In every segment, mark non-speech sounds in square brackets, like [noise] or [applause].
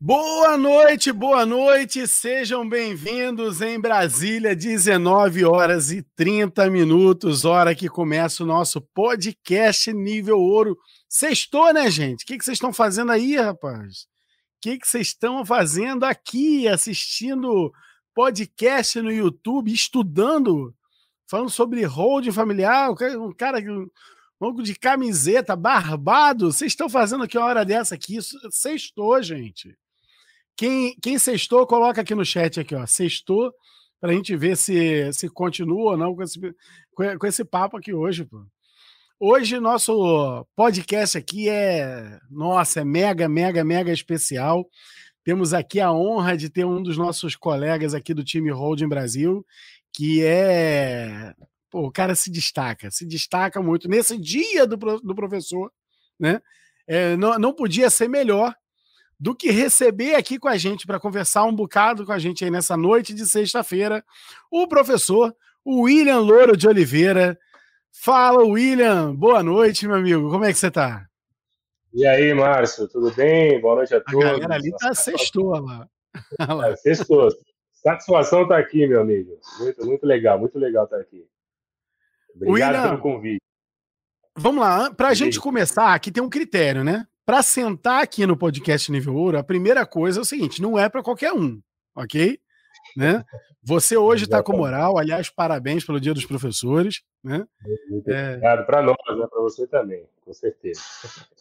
Boa noite, boa noite, sejam bem-vindos em Brasília, 19 horas e 30 minutos, hora que começa o nosso podcast Nível Ouro. Sextou, né, gente? O que vocês estão fazendo aí, rapaz? O que vocês estão fazendo aqui, assistindo podcast no YouTube, estudando, falando sobre holding familiar, um cara um de camiseta, barbado. Vocês estão fazendo aqui uma hora dessa aqui? Sextou, gente. Quem, quem sextou, coloca aqui no chat aqui, ó. Sextou, para a gente ver se, se continua ou não com esse, com esse papo aqui hoje, pô. Hoje, nosso podcast aqui é, nossa, é mega, mega, mega especial. Temos aqui a honra de ter um dos nossos colegas aqui do time Holding Brasil, que é. Pô, o cara se destaca, se destaca muito. Nesse dia do, do professor, né? É, não, não podia ser melhor do que receber aqui com a gente para conversar um bocado com a gente aí nessa noite de sexta-feira o professor William Louro de Oliveira. Fala, William. Boa noite, meu amigo. Como é que você está? E aí, Márcio, tudo bem? Boa noite a todos. A galera ali tá sextou lá. É, sextou. Satisfação estar tá aqui, meu amigo. Muito, muito legal, muito legal estar tá aqui. Obrigado William, pelo convite. Vamos lá, para a gente começar, aqui tem um critério, né? Para sentar aqui no podcast Nível Ouro, a primeira coisa é o seguinte: não é para qualquer um, ok? Né? Você hoje está com moral, aliás, parabéns pelo Dia dos Professores. Né? Muito é... obrigado para nós, né? para você também, com certeza.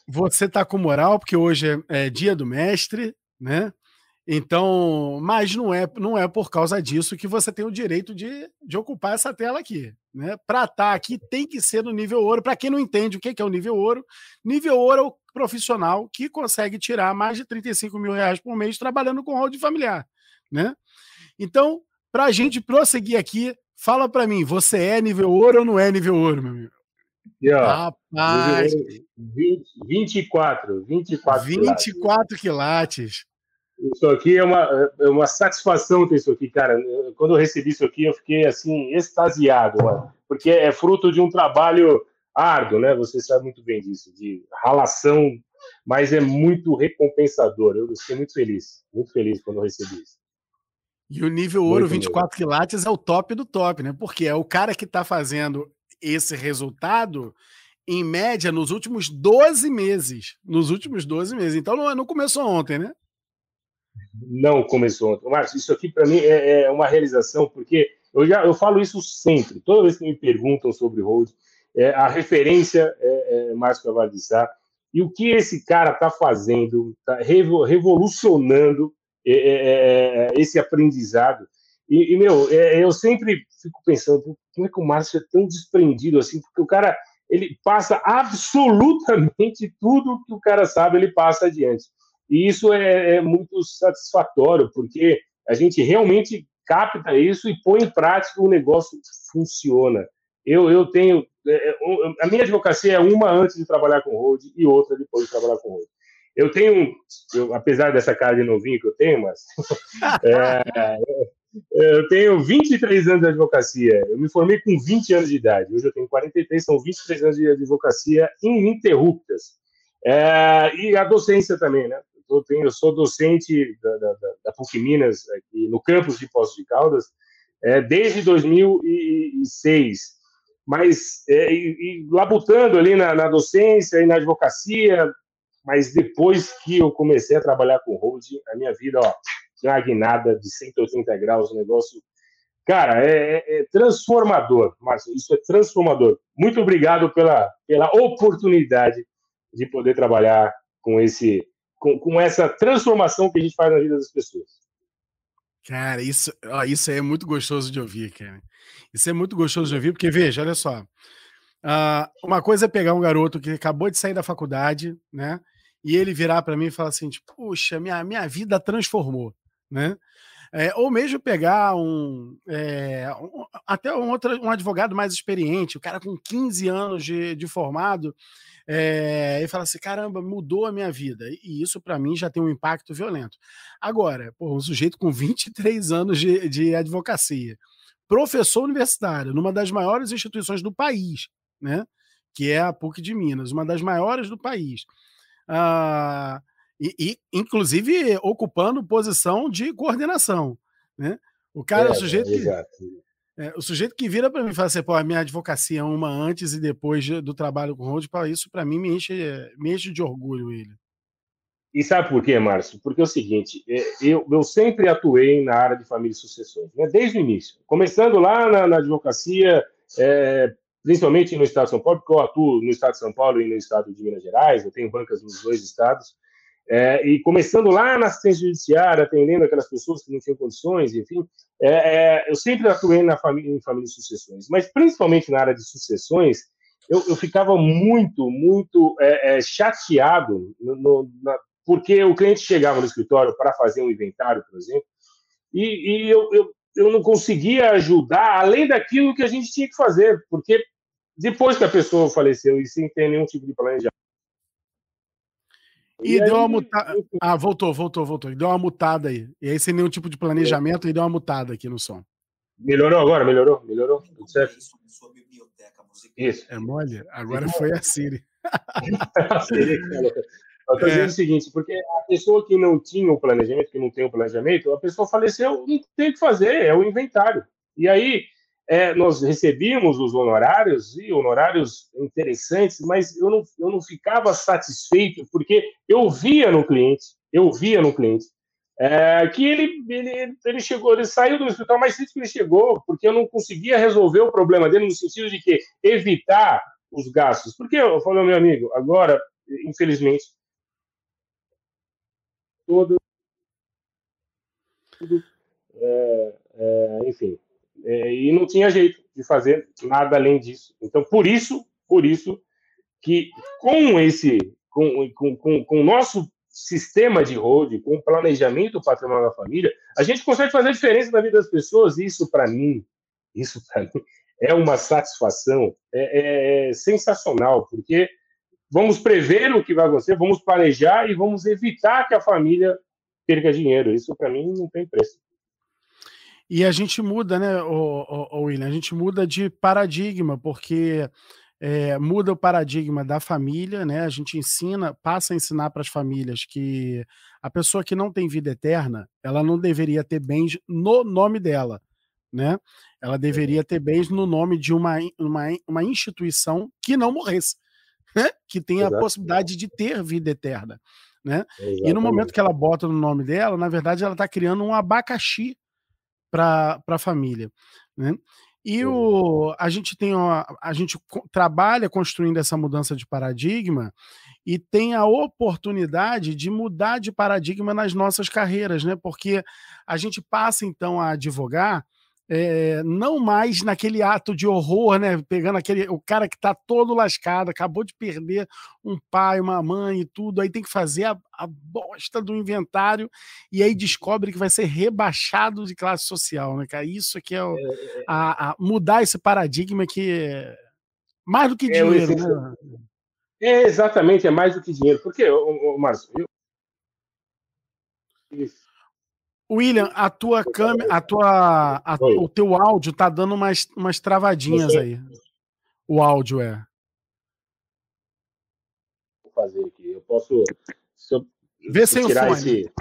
Você está com moral, porque hoje é, é Dia do Mestre, né? Então, mas não é, não é por causa disso que você tem o direito de, de ocupar essa tela aqui. Né? Para estar tá aqui tem que ser no nível ouro. Para quem não entende o que é o nível ouro, nível ouro é o profissional que consegue tirar mais de 35 mil reais por mês trabalhando com holding familiar. Né? Então, para a gente prosseguir aqui, fala para mim, você é nível ouro ou não é nível ouro, meu amigo? E, ó, Rapaz, 20, 24, 24 24 quilates. quilates. Isso aqui é uma, é uma satisfação ter isso aqui, cara. Quando eu recebi isso aqui, eu fiquei assim, extasiado, mano, porque é fruto de um trabalho árduo, né? Você sabe muito bem disso, de ralação, mas é muito recompensador. Eu fiquei muito feliz, muito feliz quando eu recebi isso. E o nível ouro muito 24 mesmo. quilates é o top do top, né? Porque é o cara que está fazendo esse resultado em média nos últimos 12 meses. Nos últimos 12 meses. Então não, não começou ontem, né? Não começou ontem. Márcio, isso aqui para mim é, é, uma realização, porque eu já eu falo isso sempre, toda vez que me perguntam sobre Hold, é, a referência é, é Márcio Cavalho de Sá, e o que esse cara está fazendo, está revolucionando é, é, é, esse aprendizado. E, e meu, eu sempre fico pensando, como é que o Márcio é tão desprendido assim? Porque o cara, ele passa absolutamente tudo que o cara sabe, ele passa adiante. E isso é, é muito satisfatório, porque a gente realmente capta isso e põe em prática o negócio funciona. Eu, eu tenho. É, é a minha advocacia é uma antes de trabalhar com road e outra depois de trabalhar com road. Eu tenho, eu, apesar dessa cara de novinho que eu tenho, mas. [laughs] é, eu tenho 23 anos de advocacia. Eu me formei com 20 anos de idade. Hoje eu tenho 43, são 23 anos de advocacia ininterruptas. É, e a docência também, né? Eu, tenho, eu sou docente da, da, da PUC Minas, aqui no campus de Poços de Caldas, é, desde 2006. Mas, é, e, e, labutando ali na, na, docência e na advocacia, mas depois que eu comecei a trabalhar com holding, a minha vida, ó, uma guinada de 180 graus, o negócio Cara, é, é, é, transformador, Márcio. Isso é transformador. Muito obrigado pela, pela oportunidade de poder trabalhar com esse com, com essa transformação que a gente faz na vida das pessoas. Cara, isso, ó, isso é muito gostoso de ouvir, cara. Isso é muito gostoso de ouvir, porque, veja, olha só. Uh, uma coisa é pegar um garoto que acabou de sair da faculdade, né? E ele virar para mim e falar assim: tipo, puxa, minha, minha vida transformou, né? É, ou mesmo pegar um, é, um, até um outro um advogado mais experiente, o cara com 15 anos de, de formado, é, e fala assim: caramba, mudou a minha vida. E isso, para mim, já tem um impacto violento. Agora, pô, um sujeito com 23 anos de, de advocacia, professor universitário, numa das maiores instituições do país, né? Que é a PUC de Minas, uma das maiores do país. Ah, E, e, inclusive ocupando posição de coordenação, né? O cara é, é o sujeito que, é, o sujeito que vira para mim e fala assim, pô, a minha advocacia é uma antes e depois do trabalho com o Road, isso para mim me enche, me enche de orgulho, ele. E sabe por quê, Márcio? Porque é o seguinte, é, eu, eu sempre atuei na área de família e sucessões, né? desde o início. Começando lá na, na advocacia, é, principalmente no estado de São Paulo, porque eu atuo no estado de São Paulo e no estado de Minas Gerais, eu tenho bancas nos dois estados, é, e começando lá na assistência judiciária, atendendo aquelas pessoas que não tinham condições, enfim, é, é, eu sempre atuei na família, em família e sucessões, mas principalmente na área de sucessões, eu, eu ficava muito, muito é, é, chateado no, no, na, porque o cliente chegava no escritório para fazer um inventário, por exemplo, e, e eu, eu, eu não conseguia ajudar além daquilo que a gente tinha que fazer, porque depois que a pessoa faleceu e sem ter nenhum tipo de planejamento, e, e deu aí, uma mutada. Ah, voltou, voltou, voltou. Deu uma mutada aí. E aí, sem nenhum tipo de planejamento, é. e deu uma mutada aqui no som. Melhorou agora? Melhorou? Melhorou? Tudo certo? Isso. É mole? Agora foi a Siri. [laughs] a Siri eu estou é. dizendo o seguinte, porque a pessoa que não tinha o planejamento, que não tem o planejamento, a pessoa faleceu, não tem o que fazer, é o inventário. E aí, é, nós recebíamos os honorários, e honorários interessantes, mas eu não, eu não ficava satisfeito, porque eu via no cliente, eu via no cliente, é, que ele, ele, ele chegou, ele saiu do hospital mais cedo que ele chegou, porque eu não conseguia resolver o problema dele no sentido de que evitar os gastos. Porque eu falei, meu amigo, agora, infelizmente, todo, é, é, enfim, é, e não tinha jeito de fazer nada além disso. Então, por isso, por isso que com esse, com, com, com, com o nosso sistema de road, com o planejamento patrimonial da família, a gente consegue fazer diferença na vida das pessoas. Isso, para mim, isso para mim é uma satisfação é, é, é, sensacional, porque vamos prever o que vai acontecer, vamos planejar e vamos evitar que a família perca dinheiro. Isso, para mim, não tem preço. E a gente muda, né, o, William? A gente muda de paradigma, porque é, muda o paradigma da família, né? A gente ensina, passa a ensinar para as famílias que a pessoa que não tem vida eterna, ela não deveria ter bens no nome dela, né? Ela deveria ter bens no nome de uma, uma, uma instituição que não morresse, né? Que tenha a possibilidade de ter vida eterna, né? E no momento que ela bota no nome dela, na verdade, ela está criando um abacaxi para a família. Né? E o, a gente tem a, a gente trabalha construindo essa mudança de paradigma e tem a oportunidade de mudar de paradigma nas nossas carreiras, né? Porque a gente passa então a advogar é, não mais naquele ato de horror, né? Pegando aquele o cara que está todo lascado, acabou de perder um pai, uma mãe e tudo, aí tem que fazer a, a bosta do inventário e aí descobre que vai ser rebaixado de classe social, né, cara? Isso que é, o, é, é, é. a, a, mudar esse paradigma que é mais do que dinheiro, né? É, exatamente, é mais do que dinheiro. Porque, o, Márcio, eu... William, a tua câmera, a tua, a, o teu áudio tá dando umas, umas travadinhas Você? aí. O áudio é. Vou fazer aqui. Eu posso. Se eu, Vê sem o fone. Esse...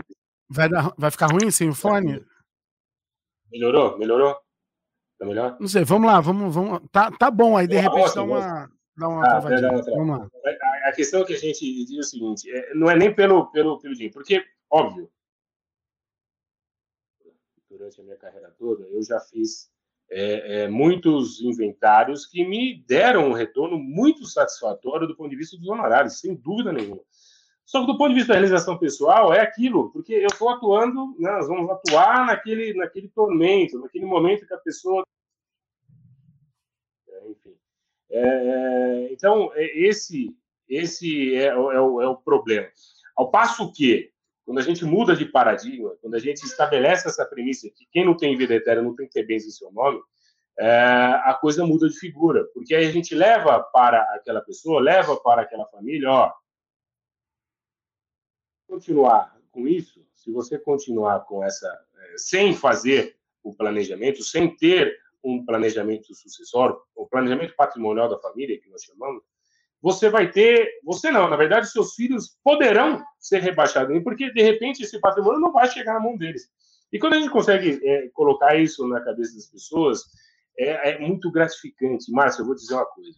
Vai, dar, vai ficar ruim sem o fone? Melhorou? Melhorou? Tá melhor? Não sei, vamos lá, vamos, vamos. Tá, tá bom, aí de repente dá uma, dá uma ah, travadinha. Vamos lá. A, a, questão que a gente diz é o seguinte: é, não é nem pelo, pelo, pelo dinheiro, porque, óbvio, durante a minha carreira toda, eu já fiz é, é, muitos inventários que me deram um retorno muito satisfatório do ponto de vista dos honorários, sem dúvida nenhuma. Só que do ponto de vista da realização pessoal, é aquilo, porque eu estou atuando, né, nós vamos atuar naquele, naquele tormento, naquele momento que a pessoa. É, enfim. É, é então, esse, esse é, é, o, é o problema. Ao passo que quando a gente muda de paradigma, quando a gente estabelece essa premissa que quem não tem vida eterna não tem que ter bens em seu nome, é, a coisa muda de figura, porque aí a gente leva para aquela pessoa, leva para aquela família, ó, continuar com isso, se você continuar com essa, é, sem fazer o planejamento, sem ter um planejamento sucessório, o planejamento patrimonial da família, que nós chamamos, você vai ter, você não, na verdade, seus filhos poderão ser rebaixados, porque de repente esse patrimônio não vai chegar na mão deles. E quando a gente consegue é, colocar isso na cabeça das pessoas, é, é, muito gratificante. Márcio, eu vou dizer uma coisa.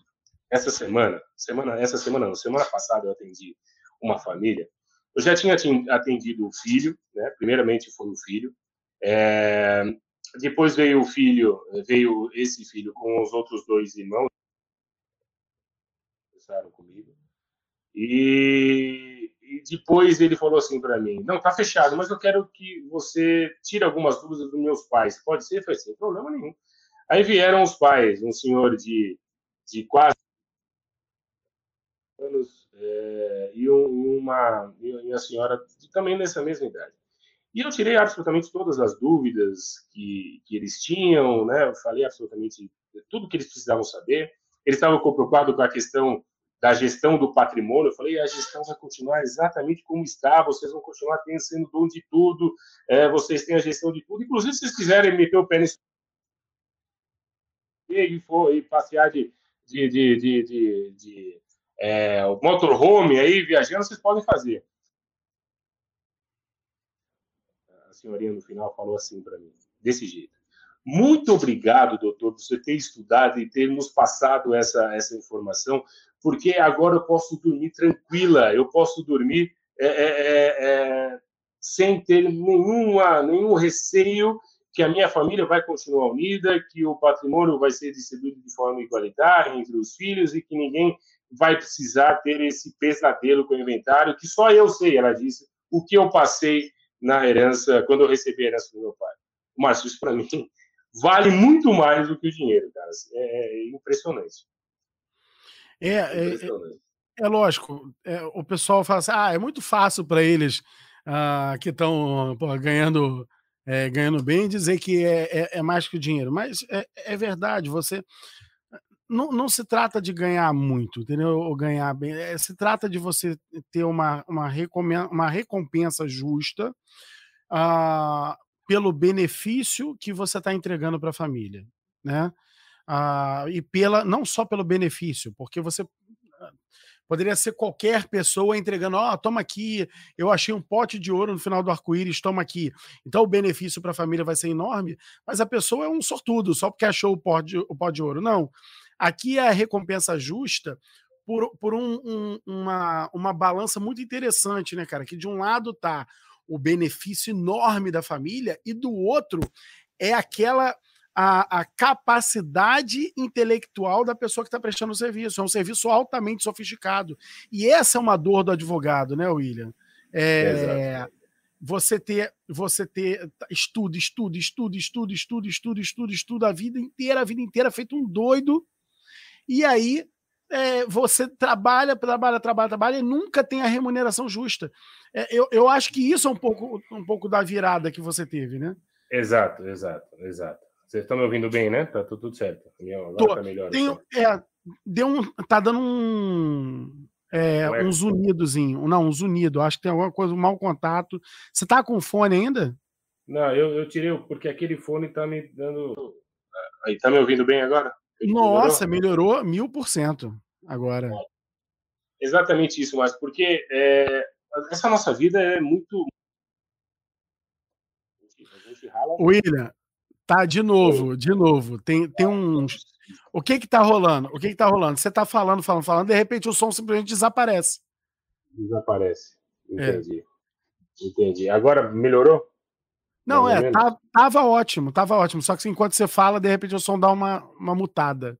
Essa semana, semana, essa semana não, semana passada eu atendi uma família. Eu já tinha atendido o filho, né? Primeiramente foi o filho. É, depois veio o filho, veio esse filho com os outros dois irmãos conversaram comigo. E, e depois ele falou assim para mim: Não, tá fechado, mas eu quero que você tire algumas dúvidas dos meus pais. Pode ser? Foi sem problema nenhum. Aí vieram os pais, um senhor de, de quase anos é, e uma, uma senhora também nessa mesma idade. E eu tirei absolutamente todas as dúvidas que, que eles tinham, né? Eu falei absolutamente tudo que eles precisavam saber. Eles estavam preocupados com a questão da gestão do patrimônio, eu falei, a gestão vai continuar exatamente como está, vocês vão continuar tendo, sendo dono de tudo, é, vocês têm a gestão de tudo, inclusive se vocês quiserem meter o pé nisso e, for, e passear de, de, de, de, de, de é, motorhome aí, viajando, vocês podem fazer. A senhorinha no final falou assim para mim, desse jeito. Muito obrigado, doutor, por você ter estudado e ter nos passado essa, essa informação, porque agora eu posso dormir tranquila, eu posso dormir é, é, é, é, sem ter nenhuma, nenhum receio que a minha família vai continuar unida, que o patrimônio vai ser distribuído de forma igualitária entre os filhos e que ninguém vai precisar ter esse pesadelo com o inventário, que só eu sei, ela disse, o que eu passei na herança, quando eu recebi a herança do meu pai. Mas isso para mim [laughs] vale muito mais do que o dinheiro, cara. É, é impressionante. É, é, é, é lógico. É, o pessoal fala assim: ah, é muito fácil para eles ah, que estão ganhando, é, ganhando bem dizer que é, é, é, mais que o dinheiro. Mas é, é verdade, você. Não, não, se trata de ganhar muito, entendeu? Ou ganhar bem. É, se trata de você ter uma, uma, uma recompensa justa ah, pelo benefício que você está entregando para a família, né? Ah, e pela não só pelo benefício, porque você ah, poderia ser qualquer pessoa entregando, ó, oh, toma aqui, eu achei um pote de ouro no final do arco-íris, toma aqui. Então o benefício para a família vai ser enorme, mas a pessoa é um sortudo, só porque achou o pote de, o pote de ouro. Não. Aqui é a recompensa justa por, por um, um, uma, uma balança muito interessante, né, cara? Que de um lado tá o benefício enorme da família e do outro é aquela a, a capacidade intelectual da pessoa que está prestando o serviço. É um serviço altamente sofisticado. E essa é uma dor do advogado, né, William? É, você ter, você ter estudo, estudo, estudo, estudo, estudo, estudo, estudo, estudo a vida inteira, a vida inteira, feito um doido. E aí é, você trabalha, trabalha, trabalha, trabalha e nunca tem a remuneração justa. É, eu, eu acho que isso é um pouco, um pouco da virada que você teve, né? Exato, exato, exato. Vocês estão me ouvindo bem, né? Tá tudo certo. Agora Tô. tá melhor. Tem, é, deu um, tá dando um, é, um zunidozinho. Não, um zunido. Acho que tem alguma coisa, um mau contato. Você tá com fone ainda? Não, eu, eu tirei, porque aquele fone tá me dando. Aí, tá me ouvindo bem agora? Nossa, melhorou mil por cento agora. Exatamente isso, mas porque é, essa nossa vida é muito. William, Tá, de novo, de novo. Tem, tem uns. O que que tá rolando? O que que tá rolando? Você tá falando, falando, falando, de repente o som simplesmente desaparece. Desaparece. É. Entendi. É. Entendi. Agora melhorou? Não, é, tá, tava ótimo, tava ótimo. Só que enquanto você fala, de repente o som dá uma, uma mutada.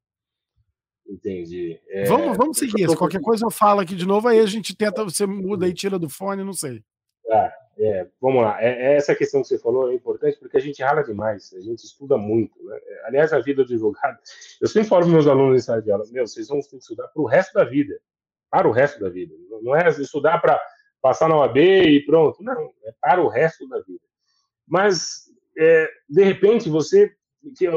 Entendi. É... Vamos, vamos seguir. Se qualquer coisa eu falo aqui de novo, aí a gente tenta, você muda e tira do fone, não sei. Ah, é, vamos lá, é, é, essa questão que você falou é importante porque a gente rala demais, a gente estuda muito. Né? Aliás, a vida do advogado, [laughs] eu sempre falo para meus alunos em sala de aula: meu, vocês vão ter que estudar para o resto da vida, para o resto da vida. Não é estudar para passar na OAB e pronto, não, é para o resto da vida. Mas, é, de repente, você.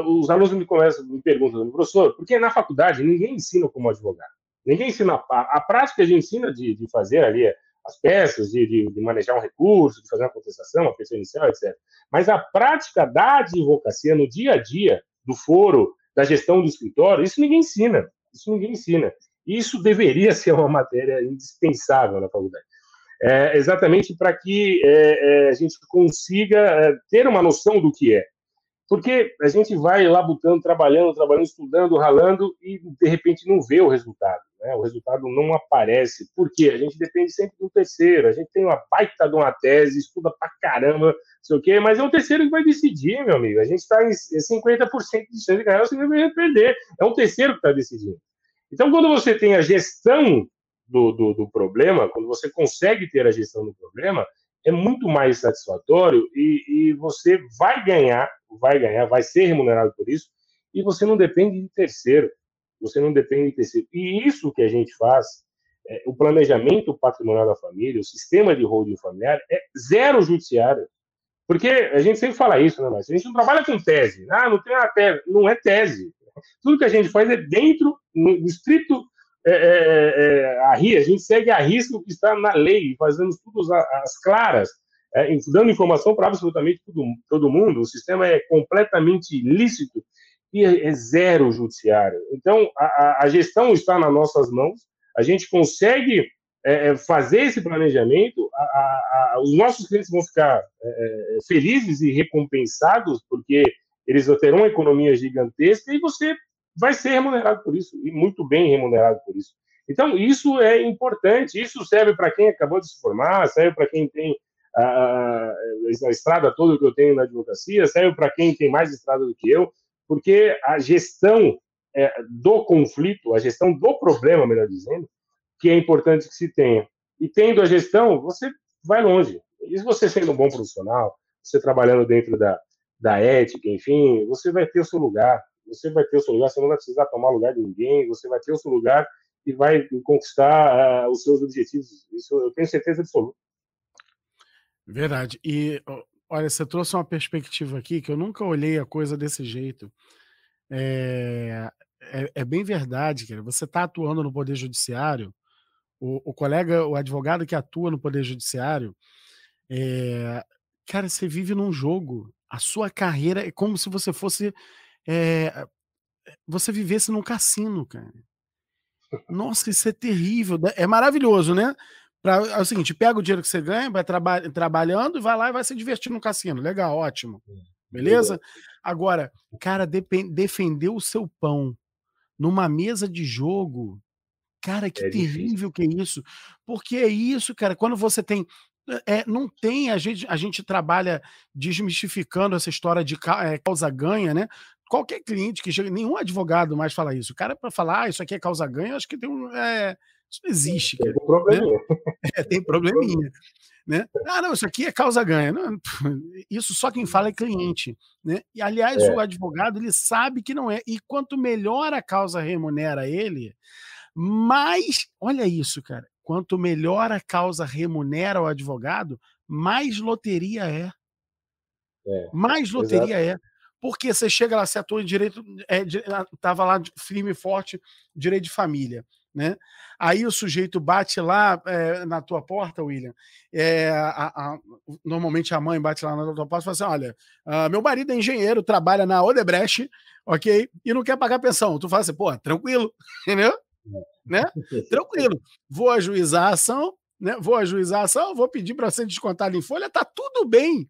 Os alunos me começam, me perguntam, professor, porque na faculdade ninguém ensina como advogado. Ninguém ensina a, a prática, a gente ensina de, de fazer ali as peças, de, de, de, manejar um recurso, de fazer uma contestação, uma pessoa inicial, etc. Mas a prática da advocacia no dia a dia, do foro, da gestão do escritório, isso ninguém ensina. Isso ninguém ensina. Isso deveria [laughs] ser uma matéria indispensável na faculdade. É, exatamente para que é, é, a gente consiga é, ter uma noção do que é. Porque a gente vai lá botando, trabalhando, trabalhando, estudando, ralando e de repente não vê o resultado. Né? O resultado não aparece. Por quê? A gente depende sempre do terceiro. A gente tem uma baita de uma tese, estuda pra caramba, não sei o quê, mas é o terceiro que vai decidir, meu amigo. A gente está em 50% de chance de ganhar, você vai perder. É um terceiro que está decidindo. Então, quando você tem a gestão do, do, do problema, quando você consegue ter a gestão do problema, é muito mais satisfatório e, e, você vai ganhar, vai ganhar, vai ser remunerado por isso, e você não depende de terceiro, você não depende de terceiro. E isso que a gente faz, é, o planejamento patrimonial da família, o sistema de holding familiar, é zero judiciário. Porque a gente sempre fala isso, né, mas a gente não trabalha com tese. Ah, não tem uma tese. Não é tese. Tudo que a gente faz é dentro, no estrito é, é, é, a, a gente segue a risco que está na lei, fazemos tudo as claras, é, dando informação para absolutamente todo, todo mundo. O sistema é completamente lícito e é, é zero judiciário. Então, a, a, gestão está nas nossas mãos, a gente consegue é, fazer esse planejamento, a, os nossos clientes vão ficar felizes e recompensados, porque eles terão uma economia gigantesca e você vai ser remunerado por isso, e muito bem remunerado por isso. Então, isso é importante, isso serve para quem acabou de se formar, serve para quem tem a, a, a, estrada toda que eu tenho na advocacia, serve para quem tem mais estrada do que eu, porque a gestão é, do conflito, a gestão do problema, melhor dizendo, que é importante que se tenha. E tendo a gestão, você vai longe. E você sendo um bom profissional, você trabalhando dentro da, da ética, enfim, você vai ter o seu lugar você vai ter o seu lugar, você não vai precisar tomar lugar de ninguém, você vai ter o seu lugar e vai conquistar uh, os seus objetivos. Isso eu tenho certeza absoluta. Verdade. E olha, você trouxe uma perspectiva aqui que eu nunca olhei a coisa desse jeito. É, é, é bem verdade, cara. Você está atuando no Poder Judiciário, o, o, colega, o advogado que atua no Poder Judiciário, é, cara, você vive num jogo. A sua carreira é como se você fosse é, você vivesse num cassino, cara. Nossa, isso é terrível. É maravilhoso, né? Pra, é o seguinte, pega o dinheiro que você ganha, vai traba trabalhando e vai lá e vai se divertir no cassino. Legal, ótimo. Beleza? Agora, cara, defender o seu pão numa mesa de jogo, cara, que é terrível que é isso. Porque é isso, cara, quando você tem é, não tem, a gente, a gente trabalha desmistificando essa história de é, causa-ganha, né? Qualquer cliente que chega, nenhum advogado mais fala isso. O cara, para falar, ah, isso aqui é causa-ganha, acho que tem um. É, isso não existe. Tem, cara, probleminha. Né? É, tem probleminha. Né? Ah, não, isso aqui é causa-ganha. Isso só quem fala é cliente. Né? E, aliás, é. o advogado ele sabe que não é. E quanto melhor a causa remunera ele, mais. Olha isso, cara quanto melhor a causa remunera o advogado, mais loteria é. é mais loteria exato. é. Porque você chega lá, você atua em direito, estava é, lá firme e forte, direito de família. Né? Aí o sujeito bate lá é, na tua porta, William. É, a, a, normalmente a mãe bate lá na tua porta e fala assim: olha, uh, meu marido é engenheiro, trabalha na Odebrecht, ok? E não quer pagar pensão. Tu fala assim, pô, tranquilo, [laughs] entendeu? né? Tranquilo. Vou ajuizar a ação, né? Vou ajuizar a ação, vou pedir para ser descontado em folha, tá tudo bem.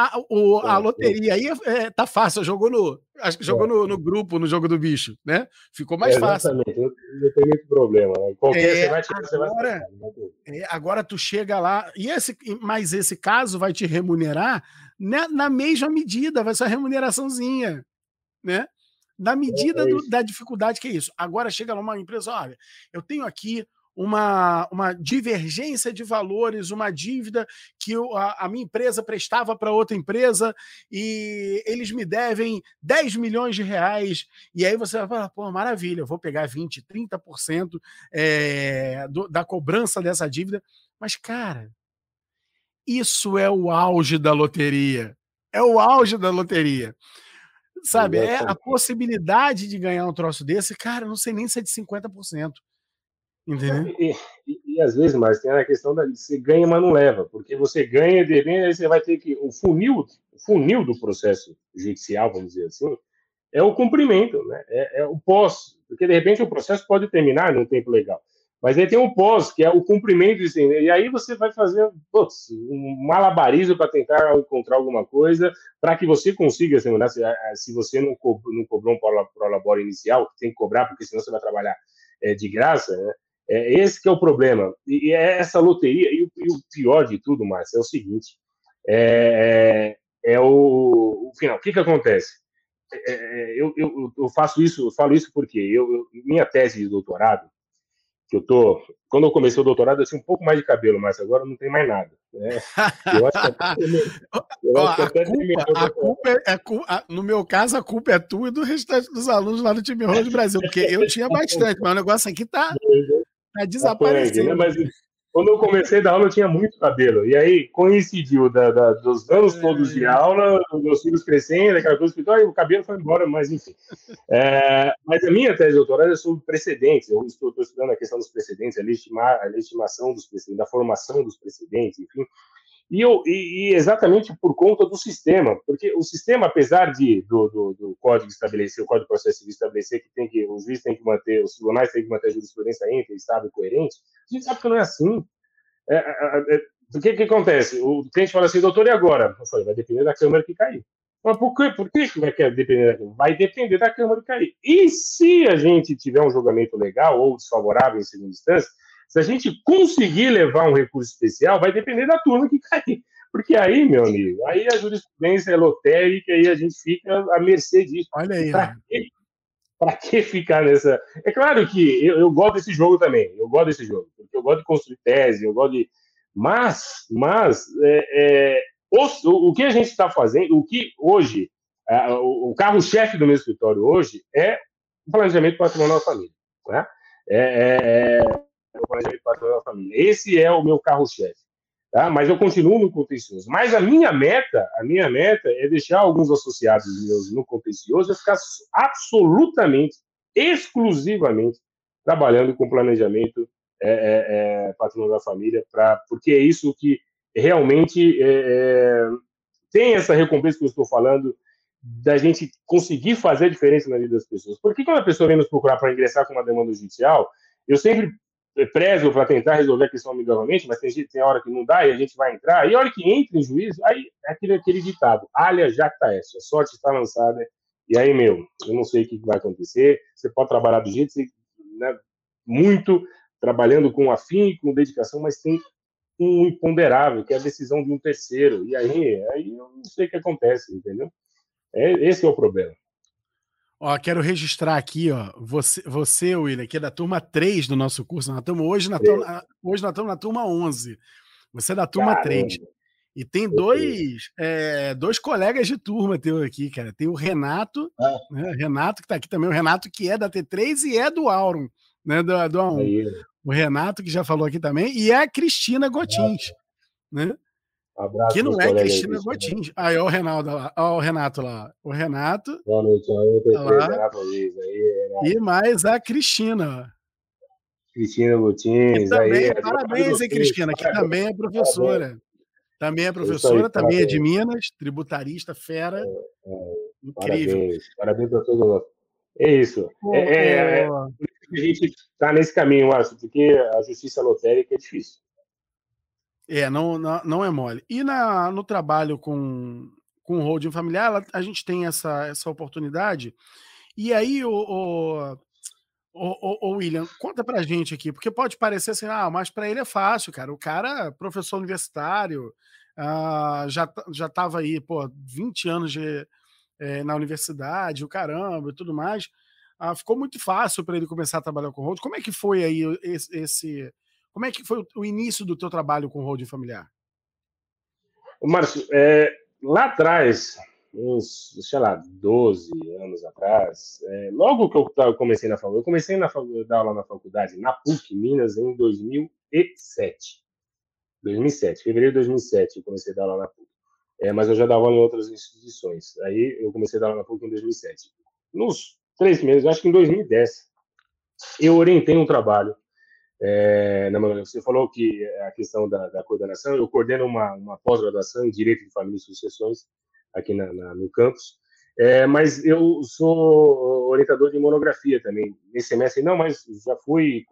A, o, a loteria aí é, tá fácil, jogou no. Acho que jogou no, no, grupo, no jogo do bicho, né? Ficou mais é, fácil. Não, não tem muito problema. Né? Qualquer é, você vai tirar, agora, você vai é, agora tu chega lá, e esse, mas esse caso vai te remunerar né, na mesma medida, vai ser uma remuneraçãozinha, né? na medida do, da dificuldade que é isso. Agora chega numa empresa, olha, eu tenho aqui uma, uma divergência de valores, uma dívida que eu, a, a, minha empresa prestava para outra empresa e eles me devem 10 milhões de reais. E aí você vai falar, pô, maravilha, eu vou pegar 20, 30% é, do, da cobrança dessa dívida. Mas, cara, isso é o auge da loteria. É o auge da loteria. Sabe, é a possibilidade de ganhar um troço desse, cara, não sei nem se é de 50%. Entendeu? E, e, e às vezes, mas tem a questão da você ganha, mas não leva, porque você ganha, de repente, aí você vai ter que. O funil, o funil do processo judicial, vamos dizer assim, é o cumprimento, né? É, é o pós, porque de repente o processo pode terminar num tempo legal. Mas aí tem um pós, que é o cumprimento disso. E aí você vai fazer putz, um malabarismo para tentar encontrar alguma coisa para que você consiga se, se você não cobrou, não cobrou um prolabore inicial, que tem que cobrar, porque senão você vai trabalhar é, de graça, né? É, esse que é o problema. E é essa loteria, e o, e o pior de tudo, Márcio, é o seguinte: é, é, é o, o, final. O que, que acontece? É, é, eu, eu, eu, faço isso, eu falo isso porque eu, minha tese de doutorado, que eu tô. Quando eu comecei o doutorado, eu tinha um pouco mais de cabelo, mas agora não tem mais nada. Né? Eu acho que até, [laughs] eu acho que até a culpa, a culpa é, é, no meu caso, a culpa é tua e do restante dos alunos lá do time Rojo Brasil, porque eu tinha bastante, mas o negócio aqui tá, tá desaparecendo. Né? Mas quando eu comecei a dar aula, eu tinha muito cabelo. E aí coincidiu da, da, dos anos é, todos de aula, os meus filhos crescendo, aquela coisa, e o cabelo foi embora, mas enfim. É, mas a minha tese de doutorado é sobre precedentes. Eu estou, estou estudando a questão dos precedentes, a, a legitimação dos precedentes, da formação dos precedentes, enfim. E, eu, e, e, exatamente por conta do sistema, porque o sistema, apesar de do, do, do código estabelecer, o código de processo civil estabelecer que tem que os juízes têm que manter, os tribunais têm que manter a jurisprudência íntegra, estável e coerente, a gente sabe que não é assim. É, é, é, é o que, que acontece? O cliente fala assim, doutor, e agora? Eu falei, vai depender da câmara que cair. Mas por, quê? por que, que vai depender da? Vai depender da câmara que cair. E se a gente tiver um julgamento legal ou desfavorável em segunda instância, se a gente conseguir levar um recurso especial, vai depender da turma que cair. Porque aí, meu amigo, aí a jurisprudência é lotérica e a gente fica à mercê disso. Olha aí. Para que, pra que ficar nessa. É claro que eu, eu gosto desse jogo também. Eu gosto desse jogo. Porque eu gosto de construir tese, eu gosto de. Mas, mas é, é, o, o que a gente está fazendo, o que hoje, é, o, o carro-chefe do meu escritório hoje é o planejamento patrimonial da família. Né? É, é, é o planejamento patrimonial da família. Esse é o meu carro-chefe. Tá? Mas eu continuo no contencioso. Mas a minha meta, a minha meta é deixar alguns associados meus no contencioso e ficar absolutamente, exclusivamente trabalhando com planejamento é, é, é, patrimonial da família, pra, porque é isso que realmente é, é, tem essa recompensa que eu estou falando da gente conseguir fazer diferença na vida das pessoas. Porque quando a pessoa vem nos procurar para ingressar com uma demanda judicial, eu sempre prezo para tentar resolver a questão amigavelmente, mas tem, tem hora que não dá e a gente vai entrar. E a hora que entra em juízo, aí é aquele, aquele ditado: alha jacta est, a sorte está lançada. E aí, meu, eu não sei o que vai acontecer. Você pode trabalhar do jeito, né, muito, trabalhando com afim, com dedicação, mas tem um imponderável, que é a decisão de um terceiro. E aí, aí eu não sei o que acontece, entendeu? É, esse é o problema. Ó, quero registrar aqui, ó, você, você William, que é da turma 3 do nosso curso. Nós estamos hoje, na, turma, hoje nós estamos na turma 11. Você é da turma Caramba. 3. E tem dois, é, dois colegas de turma teu aqui, cara. Tem o Renato, ah. né? Renato, que está aqui também, o Renato, que é da T3 e é do Auron, né? Do, do A1. Aí. O Renato, que já falou aqui também, e é a Cristina Gotins, né? Abraço, que não é Cristina Gotins. Aí, ó o Renato lá. Ó o Renato lá. O Renato. Boa noite, Luiz. Aí, E mais a Cristina. Cristina Gotins. Também, aí, parabéns, hein, Cristina, que também é professora. Também é professora, aí, também é de Minas, tributarista, fera. É, é, Incrível. Parabéns, parabéns para todos nós. É isso. Pô, é, é, é, a gente está nesse caminho, acho, porque a justiça lotérica é difícil. É, não, não, não é mole. E na, no trabalho com, com o holding familiar, a gente tem essa, essa oportunidade. E aí, o, o, o, o, William, conta pra gente aqui, porque pode parecer assim, ah, mas para ele é fácil, cara. O cara, professor universitário, uh, já, já tava aí, pô, 20 anos de, é, na universidade, o caramba e tudo mais. Uh, ficou muito fácil para ele começar a trabalhar com holding. Como é que foi aí esse, esse como é que foi o início do teu trabalho com holding familiar? Márcio, é, lá atrás, uns, sei lá, 12 anos atrás, é, logo que eu comecei na faculdade, eu comecei na, dar aula na faculdade, na PUC Minas, em 2007. 2007, fevereiro de 2007, eu comecei a dar aula na PUC. É, mas eu já dava aula em outras instituições. Aí eu comecei a dar aula na PUC em 2007. Nos três meses, acho que em 2010, eu orientei um trabalho é, você falou que a questão da, da coordenação, eu coordeno uma, uma pós-graduação em Direito de Família e Sucessões aqui na, na, no campus, É, mas eu sou orientador de monografia também. Nesse semestre, não, mas já fui,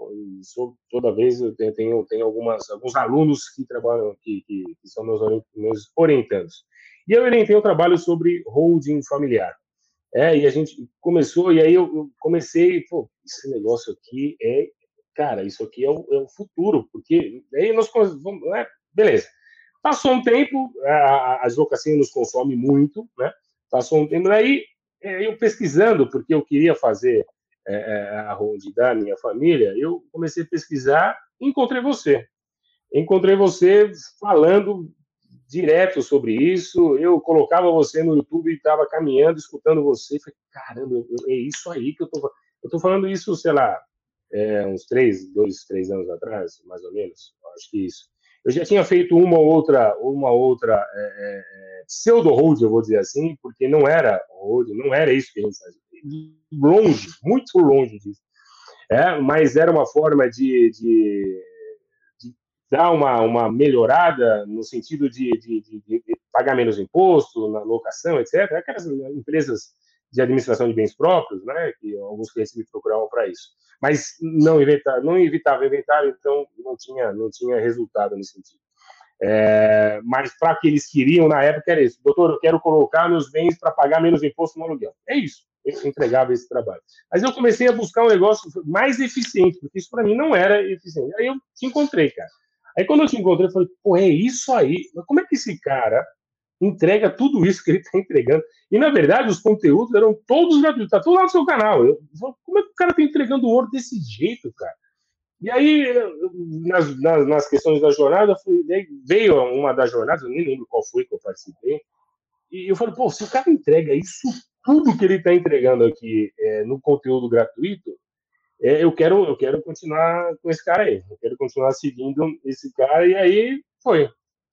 sou, toda vez eu tenho, tenho, tenho algumas, alguns alunos que trabalham, que, que, que são meus, meus orientandos. E eu orientei um trabalho sobre holding familiar. É, e a gente começou, e aí eu, eu comecei, pô, esse negócio aqui é, cara, isso aqui é o, é o futuro, porque aí nós vamos, é, beleza. Passou um tempo, a, a advocacia nos consome muito, né? Passou um tempo, aí é, eu pesquisando, porque eu queria fazer é, é a ronde da minha família, eu comecei a pesquisar e encontrei você. Encontrei você falando direto sobre isso. Eu colocava você no YouTube e estava caminhando, escutando você. Falei, caramba, é isso aí que eu tô. Eu tô falando isso, sei lá, é, uns três, dois, três anos atrás, mais ou menos. Acho que isso. Eu já tinha feito uma outra, uma outra é, é, é pseudo hold, eu vou dizer assim, porque não era hold, não era isso que a gente fazia. Longe, muito longe disso. É, mas era uma forma de, de, de dar uma, uma melhorada no sentido de, de, de, pagar menos imposto na locação, etc. Aquelas empresas de administração de bens próprios, né, que alguns clientes me procuravam para isso. Mas não evitava, não evitava inventário, então não tinha, não tinha resultado nesse sentido. É, mas para que eles queriam na época era isso. Doutor, eu quero colocar meus bens para pagar menos imposto no aluguel. É isso. Eu entregava esse trabalho. Mas eu comecei a buscar um negócio mais eficiente, porque isso para mim não era eficiente. Aí eu te encontrei, cara. Aí quando eu te encontrei, eu falei, pô, é isso aí. Mas como é que esse cara entrega tudo isso que ele está entregando. E, na verdade, os conteúdos eram todos gratuitos. Está tudo lá no seu canal. Eu, como é que o cara está entregando ouro desse jeito, cara? E aí, nas, nas, nas questões da jornada, fui, veio uma das jornadas, eu nem lembro qual foi que eu participei, e eu falei, pô, se o cara entrega isso tudo que ele está entregando aqui é, no conteúdo gratuito, é, eu, quero, eu quero continuar com esse cara aí, eu quero continuar seguindo esse cara, e aí foi.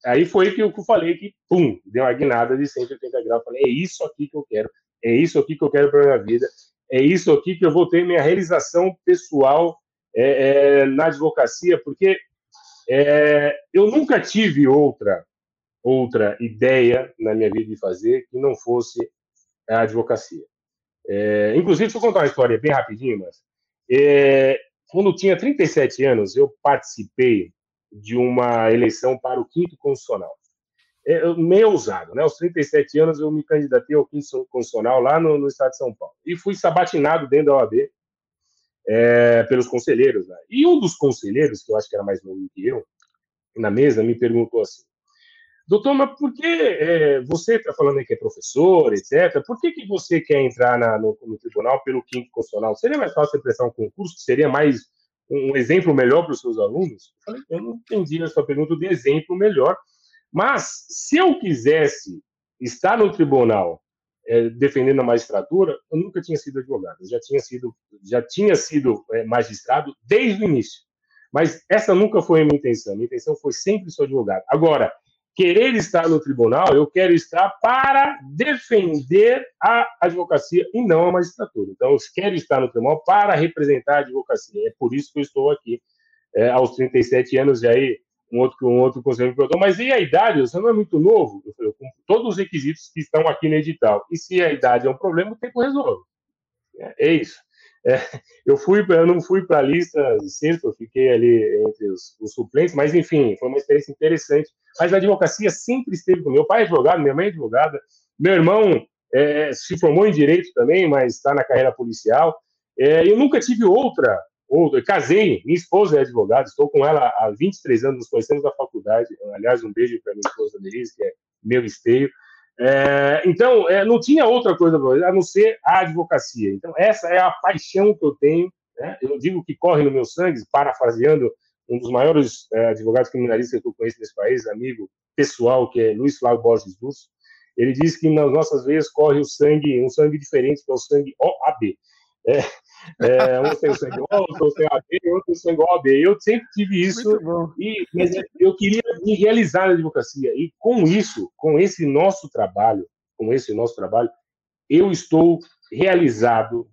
Aí foi que eu falei que, pum, deu uma guinada de 180 graus. Falei, é isso aqui que eu quero, é isso aqui que eu quero para minha vida, é isso aqui que eu vou ter minha realização pessoal é, é, na advocacia, porque é, eu nunca tive outra outra ideia na minha vida de fazer que não fosse a advocacia. É, inclusive, deixa eu contar uma história bem rapidinho, mas é, quando eu tinha 37 anos, eu participei de uma eleição para o quinto constitucional. É, meio ousado, né? Aos 37 anos eu me candidatei ao quinto constitucional lá no, no estado de São Paulo e fui sabatinado dentro da OAB é, pelos conselheiros. Né? E um dos conselheiros, que eu acho que era mais novo que eu, na mesa, me perguntou assim: Doutor, mas por que é, você está falando que é professor, etc., por que, que você quer entrar na, no, no, tribunal pelo quinto constitucional? Seria mais fácil você prestar um concurso, que seria mais um exemplo melhor para os seus alunos? Eu falei, eu não entendi a sua pergunta de exemplo melhor, mas se eu quisesse estar no tribunal é, defendendo a magistratura, eu nunca tinha sido advogado, eu já tinha sido, já tinha sido é, magistrado desde o início. Mas essa nunca foi a minha intenção. Minha intenção foi sempre ser advogado. Agora, querer estar no tribunal, eu quero estar para defender a advocacia e não a magistratura. Então, eu quero estar no tribunal para representar a advocacia. É por isso que eu estou aqui é, aos 37 anos, e aí um outro, um outro conselheiro me perguntou, mas e a idade? Você não é muito novo? Eu falei, eu cumpro todos os requisitos que estão aqui no edital. E se a idade é um problema, o tempo resolve. É, é isso. É, eu fui, eu não fui para a lista sexta, eu fiquei ali entre os, os, suplentes, mas enfim, foi uma experiência interessante. Mas a advocacia sempre esteve comigo. Meu pai é advogado, minha mãe é advogada, meu irmão é, se formou em direito também, mas está na carreira policial. É, eu nunca tive outra, outra. Casei, minha esposa é advogada, estou com ela há 23 anos, nos conhecemos na faculdade. Aliás, um beijo para minha esposa Denise, que é meu esteio. É, então, é, não tinha outra coisa a não ser a advocacia. Então, essa é a paixão que eu tenho. Né? Eu digo que corre no meu sangue, parafraseando um dos maiores é, advogados criminalistas que eu conheço nesse país, amigo pessoal, que é Luiz Flávio Borges Dulce. Ele diz que nas nossas veias corre o sangue, um sangue diferente, que é o sangue OAB. É, é, um tem o sangue O, outro tem AB, outro tem o OAB. Eu sempre tive isso, e, mas eu queria me realizar na advocacia. E com isso, com esse nosso trabalho, com esse nosso trabalho, eu estou realizado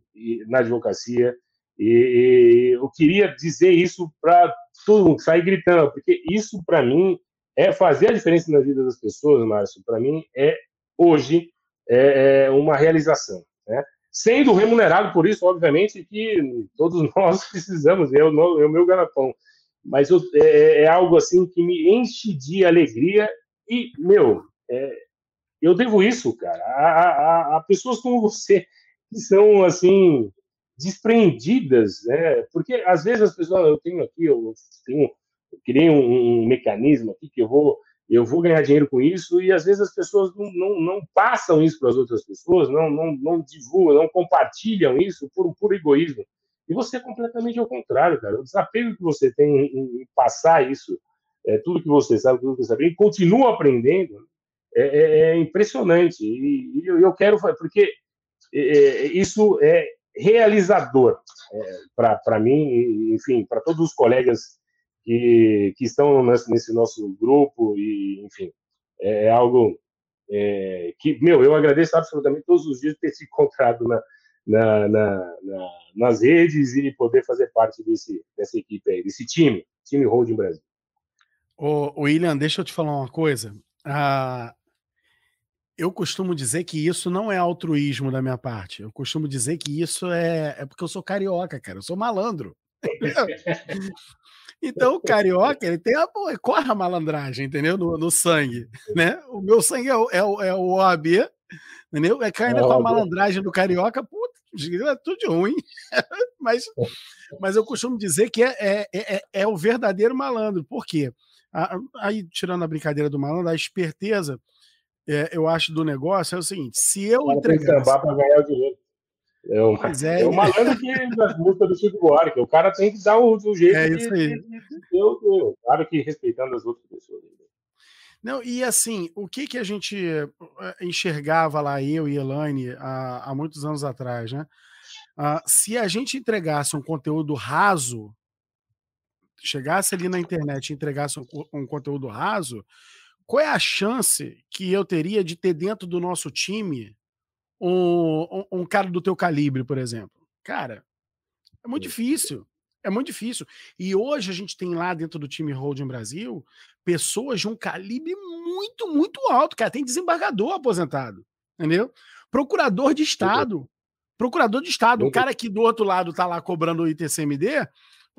na advocacia. E, eu queria dizer isso para todo mundo, sair gritando, porque isso, para mim, é fazer a diferença na vida das pessoas, Márcio. Para mim, é hoje é, é uma realização, né? Sendo remunerado por isso, obviamente, que todos [laughs] nós precisamos, é o, é meu ganapão. Mas eu, é, é, algo assim que me enche de alegria e, meu, é, eu devo isso, cara, a, a, a, pessoas como você, que são, assim, desprendidas, né? Porque, às vezes, as pessoas, eu tenho aqui, eu tenho, eu criei um, um mecanismo aqui que eu vou eu vou ganhar dinheiro com isso, e às vezes as pessoas não, não, não passam isso para as outras pessoas, não, não, não divulgam, não compartilham isso por puro egoísmo. E você é completamente ao contrário, cara. O desapego que você tem em, em passar isso, é, tudo que você sabe, tudo que você sabe, e continua aprendendo, é, é, é impressionante. E, e, eu quero, porque é, é, isso é realizador é, para mim, enfim, para todos os colegas que, que estão nesse nosso grupo e, enfim, é, é algo é, que, meu, eu agradeço absolutamente todos os dias ter se encontrado na, na, na, na, nas redes e poder fazer parte desse, dessa equipe aí, desse time, time Holding Brasil. Ô, William, deixa eu te falar uma coisa. Ah, eu costumo dizer que isso não é altruísmo da minha parte. Eu costumo dizer que isso é, é porque eu sou carioca, cara. Eu sou malandro. Então, o carioca, ele tem a, corre a malandragem, entendeu? No, no sangue, né? O meu sangue é o, é o, é o OAB, entendeu? É que é com a malandragem do carioca, puta, é tudo de ruim. [laughs] mas, mas eu costumo dizer que é, é, é, é o verdadeiro malandro. Por quê? Aí, tirando a brincadeira do malandro, a esperteza, é, eu acho, do negócio é o seguinte: se eu entregar. para ganhar o dinheiro. É o, é, é o malandro que [laughs] das músicas do Chico Buarque. O cara tem que dar o, o jeito é isso aí. de, de, claro que respeitando as outras pessoas. Não, e assim, o que que a gente eh, enxergava lá, eu e Elaine, há, há muitos anos atrás, né? Ah, se a gente entregasse um conteúdo raso, chegasse ali na internet e entregasse um, um conteúdo raso, qual é a chance que eu teria de ter dentro do nosso time um, um, cara do teu calibre, por exemplo. Cara, é muito difícil. É muito difícil. E hoje a gente tem lá dentro do time Holding Brasil pessoas de um calibre muito, muito alto, cara. Tem desembargador aposentado, entendeu? Procurador de Estado. Procurador de Estado. O cara que do outro lado tá lá cobrando o ITCMD,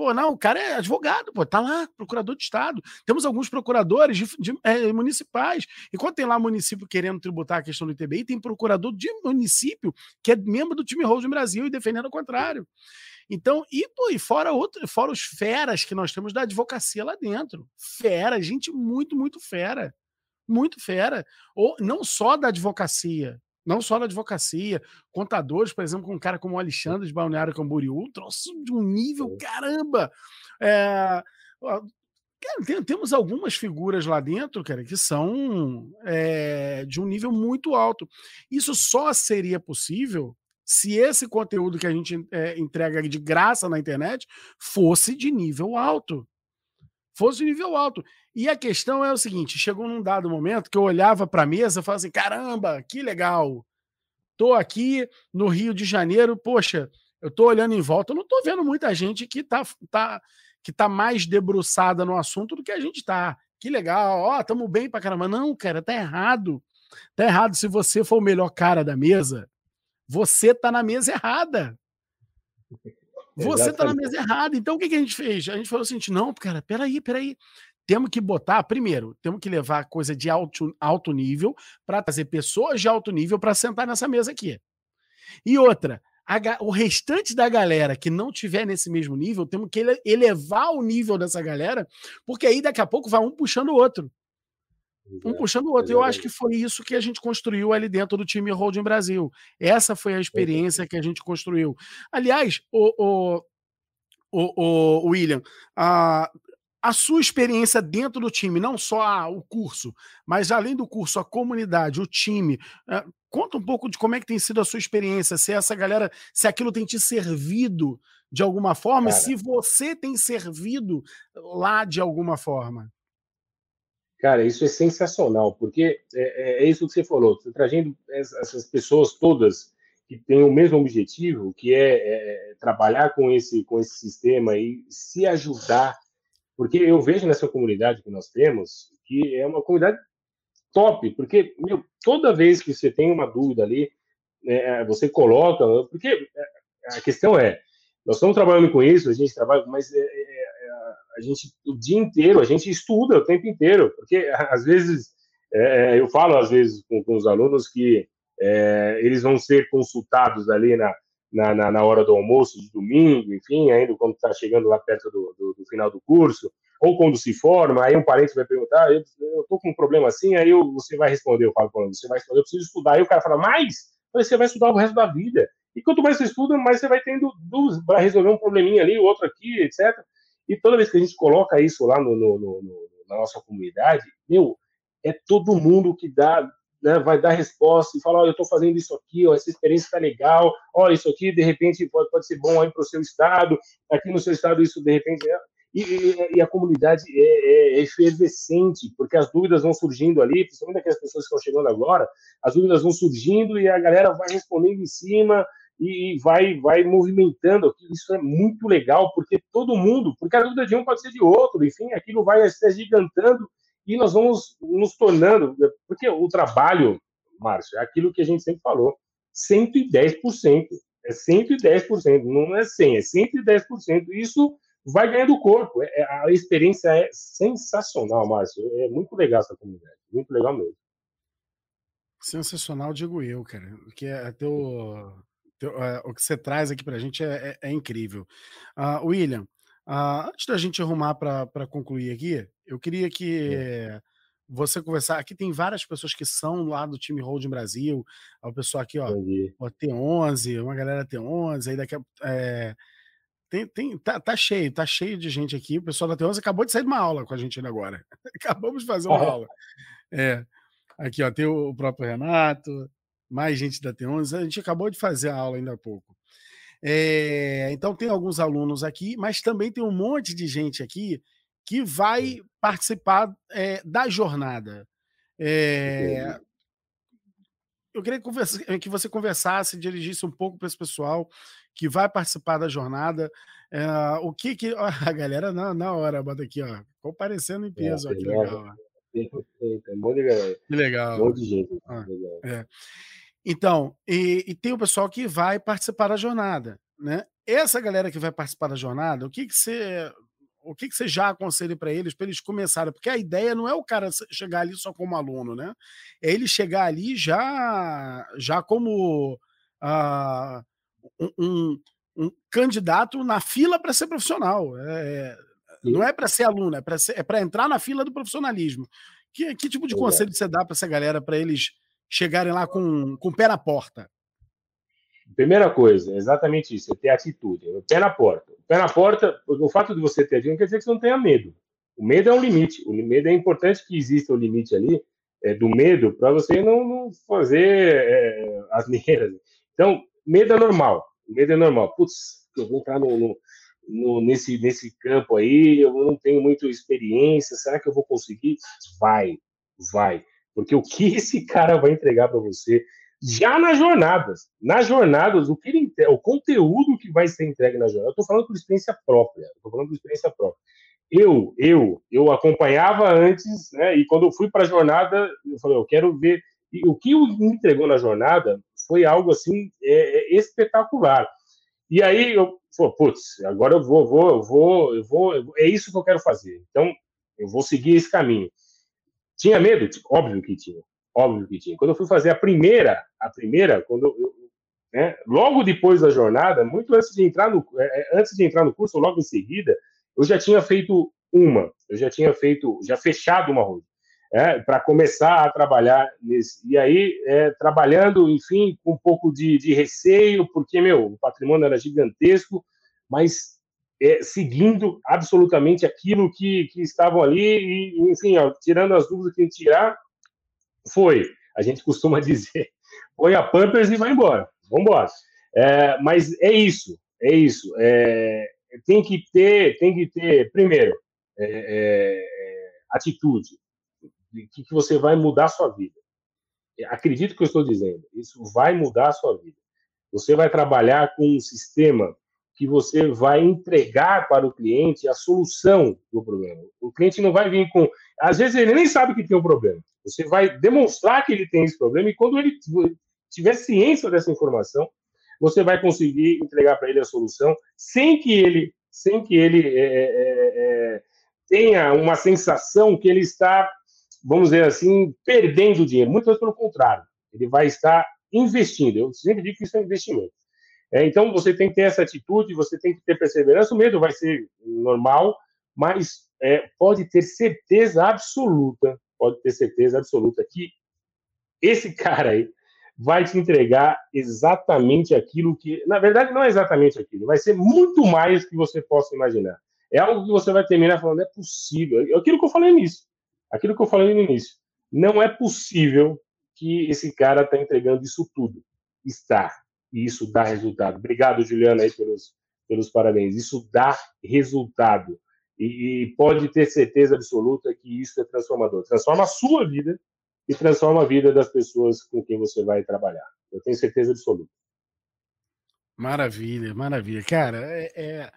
Pô, não, o cara é advogado, pô, tá lá, procurador de Estado. Temos alguns procuradores de, de, é, municipais. E quando tem lá município querendo tributar a questão do ITBI, tem procurador de município que é membro do time Holding Brasil e defendendo o contrário. Então, e, pô, e fora, outro, fora os feras que nós temos da advocacia lá dentro. Fera, gente muito, muito fera. Muito fera. Ou não só da advocacia, não só na advocacia, contadores, por exemplo, com um cara como o Alexandre de Balneário Camboriú, trouxe de um nível caramba. É, cara, temos algumas figuras lá dentro, cara, que são é, de um nível muito alto. Isso só seria possível se esse conteúdo que a gente é, entrega de graça na internet fosse de nível alto. Fosse de nível alto. E a questão é o seguinte: chegou num dado momento que eu olhava para a mesa e falava assim: caramba, que legal. Tô aqui no Rio de Janeiro, poxa, eu tô olhando em volta, eu não tô vendo muita gente que tá, tá, que tá mais debruçada no assunto do que a gente tá. Que legal, ó, tamo bem pra caramba. Não, cara, tá errado. Tá errado. Se você for o melhor cara da mesa, você tá na mesa errada. Você tá na mesa errada. Então o que, que a gente fez? A gente falou assim: não, cara, peraí, peraí temos que botar, primeiro, temos que levar coisa de alto, alto nível para trazer pessoas de alto nível para sentar nessa mesa aqui. E outra, a, o restante da galera que não tiver nesse mesmo nível, temos que elevar o nível dessa galera, porque aí daqui a pouco vai um puxando o outro. Um puxando o outro. Eu acho que foi isso que a gente construiu ali dentro do time Holding Brasil. Essa foi a experiência que a gente construiu. Aliás, o, o, o, o William, a, a sua experiência dentro do time, não só ah, o curso, mas além do curso, a comunidade, o time. É, conta um pouco de como é que tem sido a sua experiência, se essa galera, se aquilo tem te servido de alguma forma, Cara, se você tem servido lá de alguma forma. Cara, isso é sensacional, porque é, é, é isso que você falou, você trazendo essas pessoas todas que têm o mesmo objetivo, que é, é trabalhar com esse, com esse sistema e se ajudar porque eu vejo nessa comunidade que nós temos que é uma comunidade top, porque meu, toda vez que você tem uma dúvida ali, é, você coloca, porque é, a questão é, nós estamos trabalhando com isso, a gente trabalha, mas é, é, é, a gente o dia inteiro, a gente estuda o tempo inteiro, porque às vezes é, eu falo às vezes com, com os alunos que eles vão ser consultados ali na, na, na, na, hora do almoço de domingo, enfim, ainda quando está chegando lá perto do, do, do, final do curso, ou quando se forma, aí um parente vai perguntar, eu estou com um problema assim, aí eu, você vai responder, eu falo você vai responder, eu preciso estudar, aí o cara fala, mais? Você vai estudar o resto da vida. E quanto mais você estuda, mais você vai tendo para resolver um probleminha ali, outro aqui, etc. E toda vez que a gente coloca isso lá no, no, no, na nossa comunidade, meu, é todo mundo que dá, né, vai dar resposta e falar, oh, eu estou fazendo isso aqui, ó, essa experiência está legal, olha, isso aqui de repente pode, pode ser bom aí para o seu estado, aqui no seu estado isso de repente é... E, e, e, a comunidade é, é, é, efervescente, porque as dúvidas vão surgindo ali, principalmente aquelas pessoas que estão chegando agora, as dúvidas vão surgindo e a galera vai respondendo em cima e, e vai, vai movimentando. Isso é muito legal, porque todo mundo, porque a dúvida de um pode ser de outro, enfim, aquilo vai se gigantando e nós vamos nos tornando, porque o trabalho, Márcio, é aquilo que a gente sempre falou, 110%. É 110%, não é 100, é 110%. Isso vai ganhando corpo. É, é, a experiência é sensacional, Márcio. É muito legal essa comunidade. Muito legal mesmo. Sensacional, digo eu, cara. Que é teu, teu é, o que você traz aqui pra gente é, é, é incrível. Uh, William, uh, antes da gente arrumar para concluir aqui, eu queria que você conversar. Aqui tem várias pessoas que são lá do time Holding Brasil. O pessoal aqui, ó, ó T11, uma galera T11, aí daqui a. É, tem, tem, tá, tá, cheio, tá cheio de gente aqui. O pessoal da T11 acabou de sair de uma aula com a gente agora. [laughs] Acabamos de fazer uma [laughs] aula. É. Aqui, ó, tem o próprio Renato, mais gente da T11. A gente acabou de fazer a aula ainda há pouco. É, então, tem alguns alunos aqui, mas também tem um monte de gente aqui que vai participar é, da jornada. É, eu queria que você conversasse, dirigisse um pouco para esse pessoal que vai participar da jornada. É, o que que. Ó, a galera na, na hora bota aqui, ó, comparecendo em peso, ó, que legal. Que legal. Um monte de gente. Ah, é. Então, e, e, tem o pessoal que vai participar da jornada, né? Essa galera que vai participar da jornada, o que que você o que, que você já aconselha para eles, para eles começarem? Porque a ideia não é o cara chegar ali só como aluno, né? É ele chegar ali já, já como uh, um, um, candidato na fila para ser profissional. É, não é para ser aluno, é para é entrar na fila do profissionalismo. Que, que tipo de conselho você dá para essa galera para eles chegarem lá com, com o pé na porta? Primeira coisa, exatamente isso, é ter atitude, é pé na porta. Pé na porta, o fato de você ter atitude não quer dizer que você não tenha medo. O medo é um limite, o medo é importante que exista um limite ali é, do medo para você não, não fazer é, asneiras. [laughs] Então, medo é normal, medo é normal. Putz, eu vou entrar no, no, no, nesse, nesse campo aí, eu não tenho muita experiência, será que eu vou conseguir? Vai, vai. Porque o que [laughs] esse cara vai entregar para você, já nas jornadas, nas jornadas, o que ele, o conteúdo que vai ser entregue na jornada, eu estou falando por experiência própria, estou falando por experiência própria. Eu, eu, eu acompanhava antes, né, e quando eu fui para a jornada, eu falei, eu quero ver, e o que me entregou na jornada foi algo assim é, é espetacular. E aí eu falei, putz, agora eu vou, vou, eu vou, eu vou, é isso que eu quero fazer. Então eu vou seguir esse caminho. Tinha medo? Óbvio que tinha, óbvio que tinha. Quando eu fui fazer a primeira, a primeira, quando eu, né, logo depois da jornada, muito antes de entrar no, é, é, antes de entrar no curso, logo em seguida, eu já tinha feito uma, eu já tinha feito, já fechado uma roda é, para começar a trabalhar nesse. E aí, é, trabalhando, enfim, com um pouco de, de, receio, porque, meu, o patrimônio era gigantesco, mas é, seguindo absolutamente aquilo que, que estavam ali, e, enfim, ó, tirando as dúvidas que a gente tirar, foi. A gente costuma [laughs] dizer, põe a Pampers e vai embora. Vamos embora. É, mas é isso, é isso. É, tem que ter, tem que ter, primeiro, é, é, atitude que, que você vai mudar a sua vida. Acredito que eu estou dizendo, isso vai mudar a sua vida. Você vai trabalhar com um sistema que você vai entregar para o cliente a solução do problema. O cliente não vai vir com. Às vezes ele nem sabe que tem um problema. Você vai demonstrar que ele tem esse problema e quando ele tiver ciência dessa informação, você vai conseguir entregar para ele a solução sem que ele, sem que ele é, é, é, tenha uma sensação que ele está, vamos dizer assim, perdendo dinheiro. Muito pelo contrário, ele vai estar investindo. Eu sempre digo que isso é investimento. É, então, você tem que ter essa atitude, você tem que ter perseverança. O medo vai ser normal, mas é, pode ter certeza absoluta, pode ter certeza absoluta que esse [laughs] cara aí vai te entregar exatamente aquilo que, na verdade, não é exatamente aquilo, vai ser muito mais que você possa imaginar. É algo que você vai terminar falando, é possível. Aquilo que eu falei no início. Aquilo que eu falei no início. Não é possível que esse cara está entregando isso tudo. Está e isso dá resultado. Obrigado, Juliana, aí, pelos, pelos parabéns. Isso dá resultado. E, e, pode ter certeza absoluta que isso é transformador. Transforma a sua vida e transforma a vida das pessoas com quem você vai trabalhar. Eu tenho certeza absoluta. Maravilha, maravilha. Cara, é, é,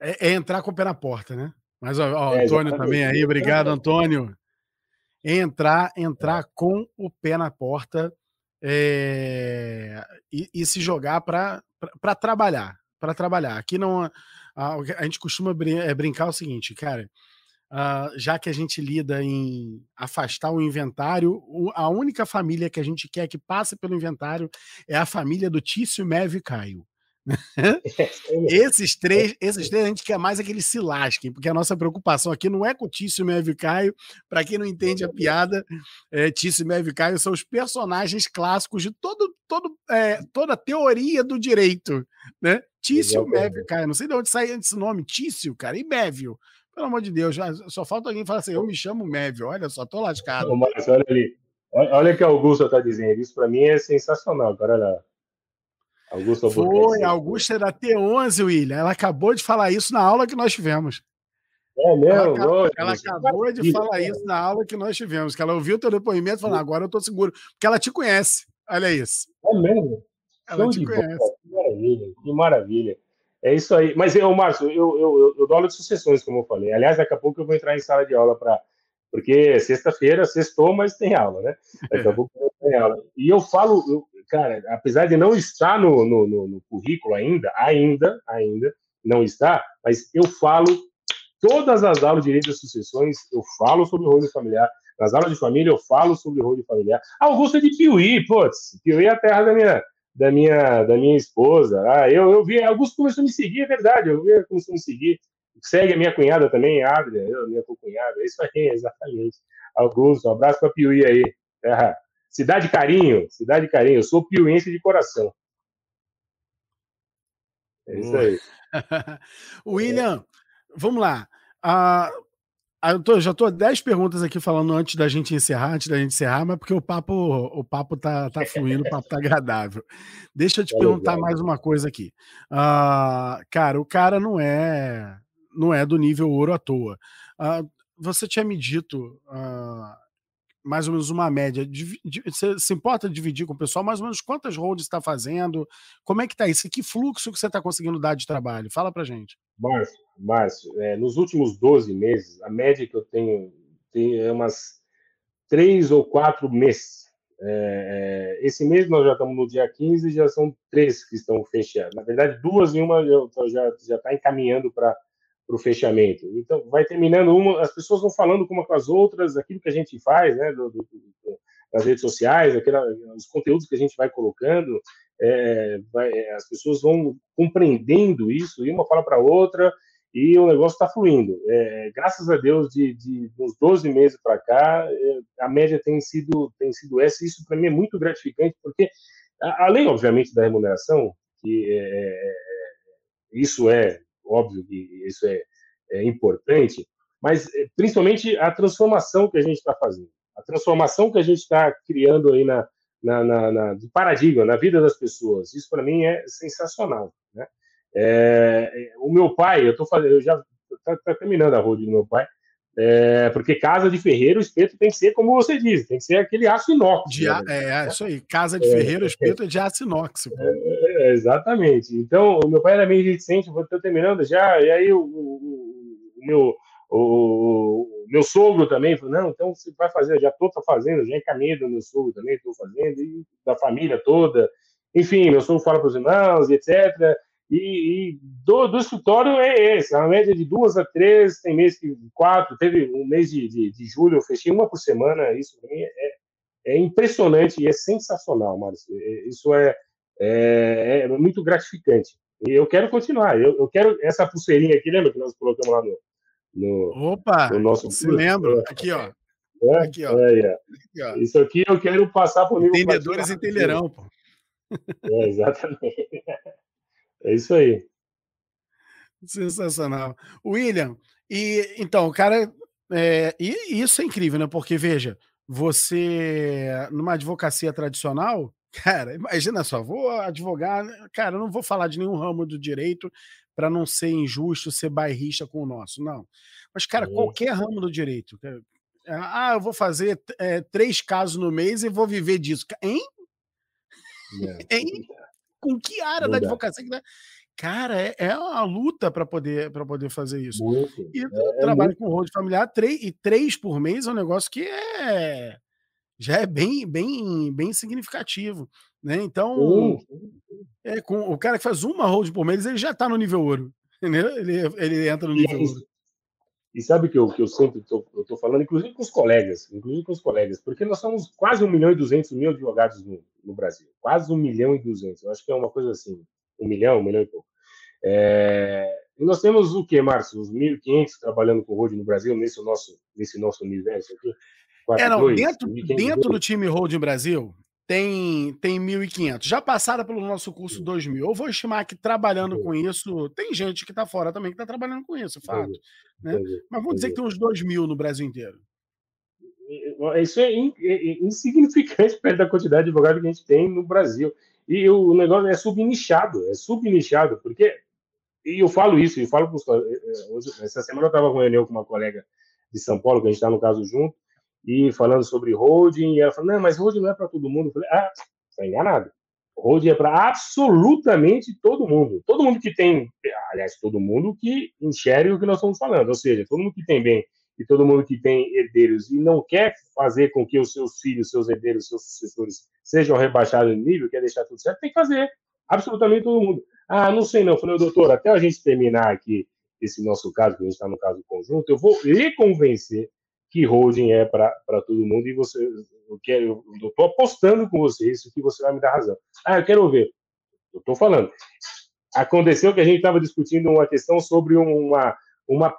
é, é entrar com o pé na porta, né? Mas, ó, ó é, Antônio também aí, obrigado, Antônio. Entrar, entrar com o pé na porta é, e, e, se jogar para trabalhar. Para trabalhar. Aqui não. A, a, gente costuma brin é, brincar o seguinte, cara. Uh, já que a gente lida em afastar o inventário, o, a única família que a gente quer que passe pelo inventário é a família do Tício, Meve e Caio. [laughs] esses três, esses três a gente quer mais é que eles se lasquem, porque a nossa preocupação aqui não é com Tício, Meve e Caio. Para quem não entende a piada, é, Tício, Meve e Caio são os personagens clássicos de todo, todo, é, toda a teoria do direito, né? Tício, Meve e Caio. Não sei de onde sai esse nome, Tício, cara, e Mévio. Pelo amor de Deus, já, só falta alguém falar assim: eu me chamo Mévio, olha só, tô lascado. Ô, Márcio, olha ali. Olha o que a Augusto está dizendo. Isso para mim é sensacional, cara. Olha lá. Augusto Foi, Augusta era T11, William. Ela acabou de falar isso na aula que nós tivemos. É mesmo? Ela, acabou, ela acabou de falar isso na aula que nós tivemos, que ela ouviu o teu depoimento e falou, agora eu estou seguro, porque ela te conhece. Olha isso. É mesmo? Ela Show te conhece. Que maravilha, que maravilha. É isso aí. Mas, eu, Márcio, eu, eu, eu, dou aula de sucessões, como eu falei. Aliás, daqui a pouco eu vou entrar em sala de aula para. Porque sexta-feira, sextou, mas tem aula, né? Daqui a [laughs] pouco tem aula. E eu falo, cara, apesar de não estar no, no, no, no currículo ainda, ainda, ainda não está, mas eu falo todas as aulas de direito das sucessões, eu falo sobre o rolo familiar. Nas aulas de família, eu falo sobre o rolo familiar. Augusto é de Piuí, putz, Piuí é a terra da minha, da minha, da minha esposa. Ah, eu, eu vi, Augusto começou a me seguir, é verdade, eu vi, começou a me seguir. Segue a minha cunhada também, Adria, eu, minha cunhada, é isso aí, [laughs] exatamente. Augusto, um abraço para Piuí aí, terra Cidade Carinho, Cidade Carinho. Eu sou piuense de coração. É isso aí. [laughs] William, vamos lá. Ah, eu tô, já estou 10 perguntas aqui falando antes da gente encerrar, antes da gente encerrar, mas porque o papo, o papo tá, tá fluindo, o papo tá agradável. Deixa eu te é perguntar legal. mais uma coisa aqui. Ah, cara, o cara não é não é do nível ouro à toa. Ah, você tinha me dito ah, mais ou menos uma média. Você se importa dividir com o pessoal mais ou menos quantas holds está fazendo? Como é que está isso? Que fluxo que você está conseguindo dar de trabalho? Fala para gente. Márcio, Márcio é, nos últimos 12 meses, a média que eu tenho, tem é umas três ou quatro meses. É, é, esse mês nós já estamos no dia 15 já são três que estão fechadas. Na verdade, duas e uma já está encaminhando para para o fechamento. Então, vai terminando uma, as pessoas vão falando uma com as outras, aquilo que a gente faz, né, do, do, do, nas redes sociais, aquela, os conteúdos que a gente vai colocando, é, vai, é, as pessoas vão compreendendo isso, e uma fala para outra, e o negócio está fluindo. É, graças a Deus, de, de uns 12 meses para cá, é, a média tem sido, tem sido essa, e isso para mim é muito gratificante, porque, além, obviamente, da remuneração, que é, é, isso é óbvio que isso é, é importante, mas eh, principalmente a transformação que a gente está fazendo, a transformação que a gente está criando aí na, na, na, na, paradigma, na vida das pessoas. Isso para mim é sensacional. Né? É, o meu pai, eu estou fazendo, eu já está tá terminando a roda do meu pai, é, porque casa de ferreiro, espeto tem que ser, como você diz, tem que ser aquele aço inox. De, né? É, é, isso aí. Casa de é, ferreiro, o espeto é de aço inox. É, exatamente. Então, o meu pai era meio reticente, vou estou terminando já, e aí o, o, o meu o, meu sogro também falou, não, então você vai fazer, já estou fazendo, já encaminhei do meu sogro também, estou fazendo, e da família toda. Enfim, meu sogro fala para os irmãos, etc. E, e do, do, escritório é esse, a média de duas a três, tem mês que quatro, teve um mês de, de, de julho, eu fechei uma por semana, isso para mim é, é impressionante e é sensacional, Márcio. É, isso é, é, é, muito gratificante. E eu quero continuar, eu, eu quero essa pulseirinha aqui, lembra que nós colocamos lá no, no, Opa, no nosso se lembra? Aqui, ó. É? Aqui, ó. É, é. Isso aqui eu quero passar por mim. Entendedores entenderão, pô. É, exatamente. É isso aí. Sensacional. William, e então, o cara. É, e isso é incrível, né? Porque, veja, você, numa advocacia tradicional, cara, imagina só, vou advogar, cara, eu não vou falar de nenhum ramo do direito para não ser injusto, ser bairrista com o nosso, não. Mas, cara, qualquer ramo do direito. Ah, eu vou fazer é, três casos no mês e vou viver disso. Hein? É. [laughs] hein? Com que área da advocacia que dá? Cara, é, é uma luta para poder, poder fazer isso. Muito. E é, é trabalho muito. com road familiar, três, e três por mês é um negócio que é já é bem, bem, bem significativo. Né? Então, uhum. é, com, o cara que faz uma hold por mês, ele já está no nível ouro. [laughs] Entendeu? Ele, ele entra no nível e, ouro. E sabe que eu, que eu sempre estou falando, inclusive com os colegas, inclusive com os colegas, porque nós somos quase um milhão e duzentos mil advogados no, no Brasil. Quase um milhão e duzentos. Eu acho que é uma coisa assim. Um milhão, um milhão e pouco. É, e nós temos o que, Márcio? Os 1.500 trabalhando com road no Brasil, nesse nosso, nesse nosso universo aqui? 4, é, não, 2, dentro, dentro do time road Brasil, tem, tem 1.500. Já passaram pelo nosso curso 2.000. Eu vou estimar que trabalhando com isso, tem gente que está fora também que está trabalhando com isso, fato. Né? Mas vamos dizer que tem uns 2.000 no Brasil inteiro. Isso é, é insignificante [laughs] perto da quantidade de advogados que a gente tem no Brasil. E o negócio é subnichado, é subnichado, porque e eu falo isso, eu falo para eh, eh, essa semana eu estava com com uma colega de São Paulo, que a gente está no caso junto, e falando sobre holding, e ela falou, não, mas holding não é para todo mundo. Eu falei, ah, está enganado. Holding é para absolutamente todo mundo. Todo mundo que tem, aliás, todo mundo que enxerga o que nós estamos falando, ou seja, todo mundo que tem bem e todo mundo que tem herdeiros e não quer fazer com que os seus filhos, seus herdeiros, seus sucessores sejam rebaixados de nível, quer deixar tudo certo, tem que fazer. Absolutamente todo mundo. Ah, não sei não. Eu falei, doutor, até a gente terminar aqui esse nosso caso, que a gente está no caso conjunto, eu vou lhe convencer que holding é para todo mundo e você, eu quero, eu estou apostando com você isso que você vai me dar razão. Ah, eu quero ver. Eu estou falando. Aconteceu que a gente estava discutindo uma questão sobre uma, uma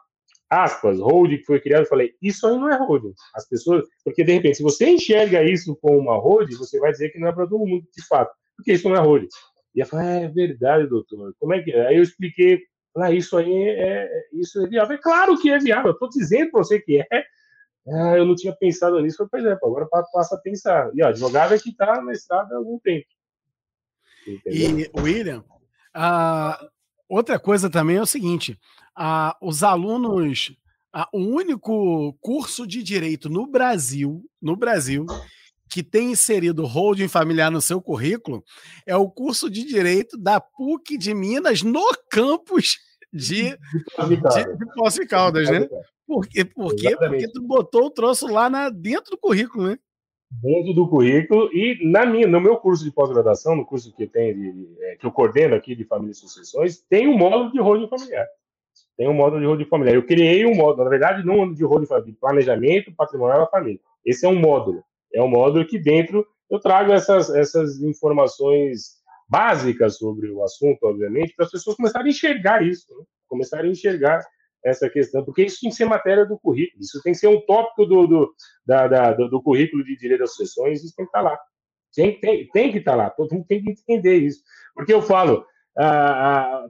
aspas, holding que foi criado, eu falei, isso aí não é holding. As pessoas, porque de repente, se você enxerga isso como uma holding, você vai dizer que não é para todo mundo, de fato, porque isso não é holding. E ela falou, é verdade, doutor. Como é que é? Aí eu expliquei, ah, isso aí é, é isso é viável. É claro que é viável, eu estou dizendo para você que é. Ah, eu não tinha pensado nisso. Falei, pois é, agora passa a pensar. E ó, advogado é que está na estrada há algum tempo. Entendeu? E, William, a outra coisa também é o seguinte: a os alunos, a o único curso de direito no Brasil, no Brasil, que tem inserido holding familiar no seu currículo é o curso de Direito da PUC de Minas no campus de, de, de de Caldas, né? Por quê? Por quê? Porque tu botou o troço lá na, dentro do currículo, né? Dentro do currículo e na minha, no meu curso de pós-graduação, no curso que tem de, é, que eu coordeno aqui de família e sucessões, tem um módulo de holding familiar. Tem um módulo de holding familiar. Eu criei um módulo, na verdade, não de holding familiar, de planejamento patrimonial da família. Esse é um módulo. É um módulo que dentro eu trago essas, essas informações básicas sobre o assunto, obviamente, para as pessoas começarem a enxergar isso, né? começarem a enxergar essa questão, porque isso tem que ser matéria do currículo, isso tem que ser um tópico do, do, da, da, do, currículo de direito das sucessões, isso tem que estar tá lá. Tem, tem, tem que estar tá lá, todo mundo tem que entender isso. Porque eu falo,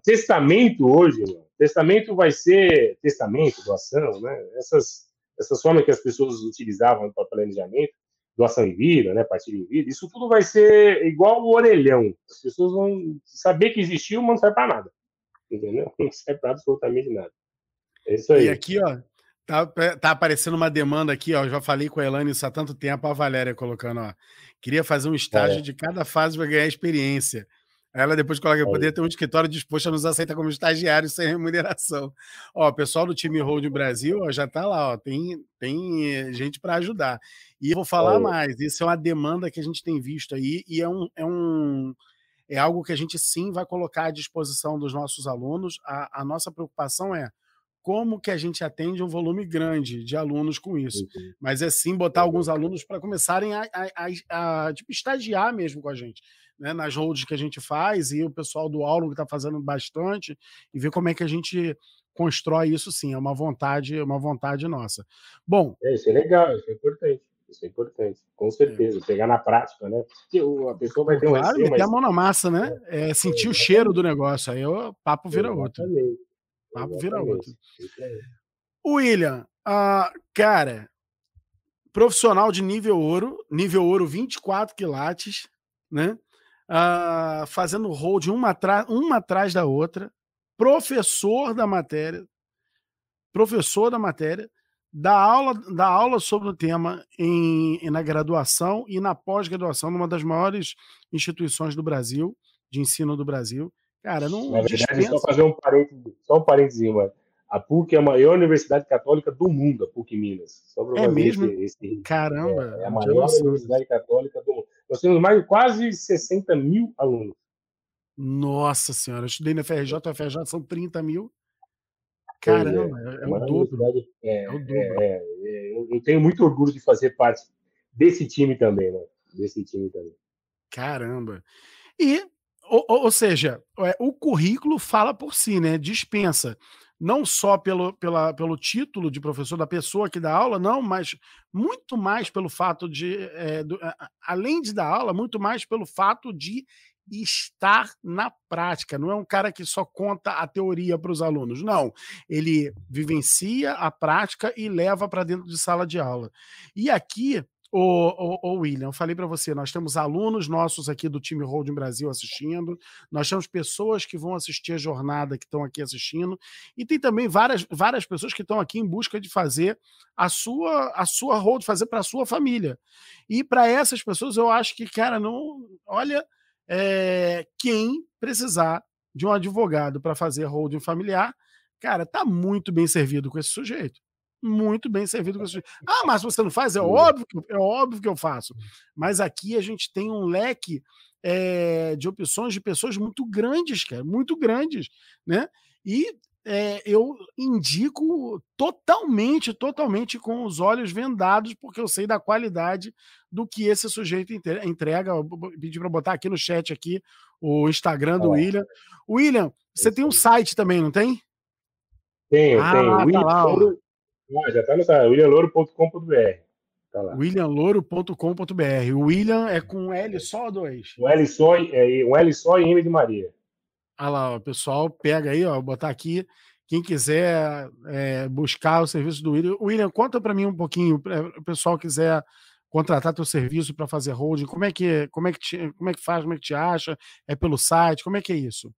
testamento hoje, testamento vai ser testamento, doação, né? essas, essas formas que as pessoas utilizavam para planejamento, doação em vida, né, partilha em vida, isso tudo vai ser igual o orelhão. As pessoas vão saber que existiu, mas não serve para nada. Entendeu? Não serve para absolutamente nada. É isso aí. E aqui, ó, tá, tá aparecendo uma demanda aqui, ó. Já falei com a Elane isso há tanto tempo, a Valéria colocando, ó. Queria fazer um estágio é. de cada fase para ganhar experiência. Ela depois coloca, eu poderia ter um escritório disposto a nos aceitar como estagiários sem remuneração. Ó, o pessoal do time Hold Brasil ó, já está lá, ó, tem, tem gente para ajudar. E eu vou falar mais, isso é uma demanda que a gente tem visto aí, e é um, é um é algo que a gente sim vai colocar à disposição dos nossos alunos. A, a nossa preocupação é como que a gente atende um volume grande de alunos com isso. Uhum. Mas é sim botar alguns alunos para começarem a, a, a, a tipo, estagiar mesmo com a gente né, nas holds que a gente faz e o pessoal do Auro que está fazendo bastante e ver como é que a gente constrói isso sim, é uma vontade, é uma vontade nossa. Bom, é, isso é legal, isso é importante. Isso é importante, com certeza. É. Pegar na prática, né? Porque a pessoa vai ter um claro, receio, meter mas... a mão na massa, né? É, sentir é, o cheiro do negócio. Aí o papo vira outro. Papo vira outro. William, uh, cara, profissional de nível ouro, nível ouro 24 quilates, né? uh, fazendo hold uma, uma atrás da outra, professor da matéria, professor da matéria, dá aula, dá aula sobre o tema em, na graduação e na pós-graduação, numa das maiores instituições do Brasil, de ensino do Brasil. Cara, não. Na verdade, dispensa... só fazer um parênteses, só um parênteses, mano. A PUC é a maior universidade católica do mundo, a PUC Minas. Só é mesmo? Esse, esse, Caramba! É, é a maior universidade católica do mundo. Nós temos mais quase 60 mil alunos. Nossa senhora, eu estudei na FRJ, a FRJ são 30 mil. Caramba, é, é, é, o dobro. É, é, o dobro. É, é, eu tenho muito orgulho de fazer parte desse time também, né? Desse time também. Caramba. E, ou, ou seja, o currículo fala por si, né? Dispensa não só pelo, pela, pelo título de professor da pessoa que dá aula, não, mas muito mais pelo fato de, é, do, além de dar aula, muito mais pelo fato de estar na prática. Não é um cara que só conta a teoria para os alunos, não. Ele vivencia a prática e leva para dentro de sala de aula. E aqui Ô, William, falei para você, nós temos alunos nossos aqui do time Holding Brasil assistindo, nós temos pessoas que vão assistir a jornada que estão aqui assistindo, e tem também várias, várias pessoas que estão aqui em busca de fazer a sua a sua hold, fazer para a sua família. E para essas pessoas eu acho que, cara, não, olha, é, quem precisar de um advogado para fazer holding familiar, cara, tá muito bem servido com esse sujeito muito bem servido com isso. Ah, mas você não faz? É óbvio, que, é óbvio que eu faço. Mas aqui a gente tem um leque é, de opções de pessoas muito grandes, cara, muito grandes, né? E é, eu indico totalmente, totalmente com os olhos vendados, porque eu sei da qualidade do que esse sujeito entrega. Eu pedi para botar aqui no chat aqui o Instagram do William. William, você tem um site também, não tem? Tenho, ah, tenho. Tá lá, ah, já está no site, williamlouro.com.br. Tá williamlouro.com.br. O William é com L só ou dois? Um L só, é, um L só e M de Maria. Olha lá, o pessoal pega aí, ó, vou botar aqui. Quem quiser é, buscar o serviço do William. William, conta para mim um pouquinho, o pessoal quiser contratar teu serviço para fazer holding, como é que como é que te, como é que faz, como é que te acha? É pelo site? Como é que é isso?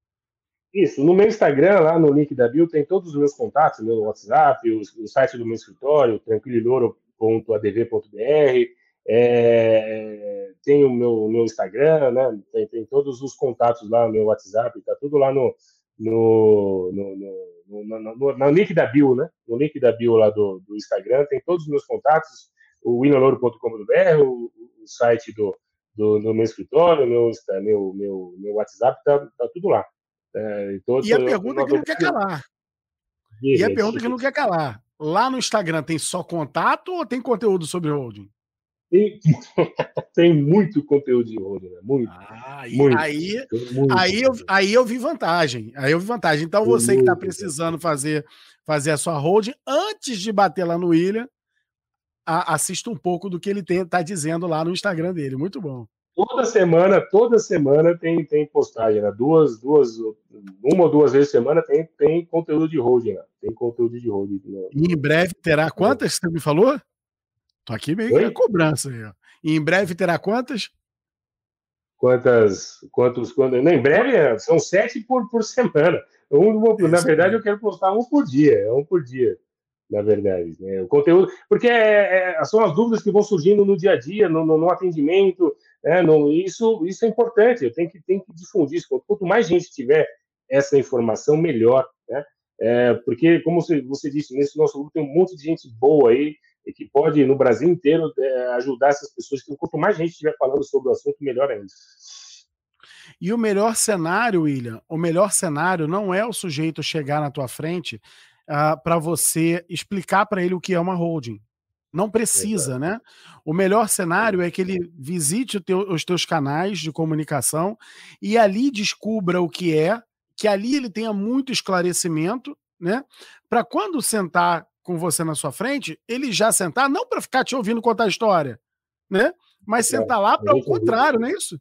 Isso, no meu Instagram, lá no link da bio, tem todos os meus contatos, meu WhatsApp, o, o site do meu escritório, tranquililoro.adv.br, é, tem o meu, meu Instagram, né? Tem, tem, todos os contatos lá, meu WhatsApp, tá tudo lá no, no, no, no, no, no, no link da bio, né? No link da bio lá do, do Instagram, tem todos os meus contatos, o winaloro.com.br, o, o site do, do, do, meu escritório, meu, meu, meu, meu WhatsApp, tá, tá tudo lá. É, então, e a pergunta que não quer calar. E a pergunta que não quer calar. Lá no Instagram tem só contato ou tem conteúdo sobre holding? Tem, [laughs] tem muito conteúdo de holding, né? muito. Ah, muito, aí, muito, aí, eu, aí eu vi vantagem. Aí eu vi vantagem. Então tem você que está precisando fazer, fazer a sua holding, antes de bater lá no William, a, assista um pouco do que ele está dizendo lá no Instagram dele. Muito bom. Toda semana, toda semana tem, tem postagem, né? Duas, duas, uma ou duas vezes por semana tem, tem conteúdo de holding, né? Tem conteúdo de holding. Né? E em breve terá quantas você me falou? Tô aqui meio Oi? cobrança aí, ó. E em breve terá quantas? Quantas, quantos, quando, não, em breve é, são sete por, por semana. Um, na verdade, eu quero postar um por dia, é um por dia. na verdade. Né? O conteúdo, porque é, é, são as dúvidas que vão surgindo no dia a dia, no, no, no atendimento, né? no, isso, isso é importante, eu tenho que, tenho que difundir isso. Quanto mais gente tiver essa informação, melhor. Né? É, porque, como você, você, disse, nesse nosso grupo tem um monte de gente boa aí, e que pode, no Brasil inteiro, é, ajudar essas pessoas. Que quanto mais gente estiver falando sobre o assunto, melhor ainda. E o melhor cenário, William, o melhor cenário não é o sujeito chegar na tua frente uh, ah, para você explicar para ele o que é uma holding. Não precisa, Exato. né? O melhor cenário é que ele visite teu, os teus canais de comunicação e ali descubra o que é, que ali ele tenha muito esclarecimento, né? Para quando sentar com você na sua frente, ele já sentar, não para ficar te ouvindo contar a história, né? Mas é, sentar lá para o contrário, não é isso?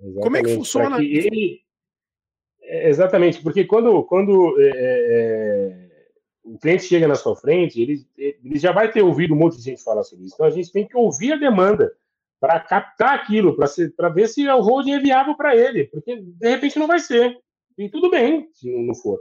Exatamente. Como é que funciona? Que ele... É, exatamente, porque quando, quando é, é, o cliente chega na sua frente, ele, ele já vai ter ouvido um monte de gente falar sobre isso. Então a gente tem que ouvir a demanda para captar aquilo, para ver se o holding é viável para ele, porque de repente não vai ser. E tudo bem se não for.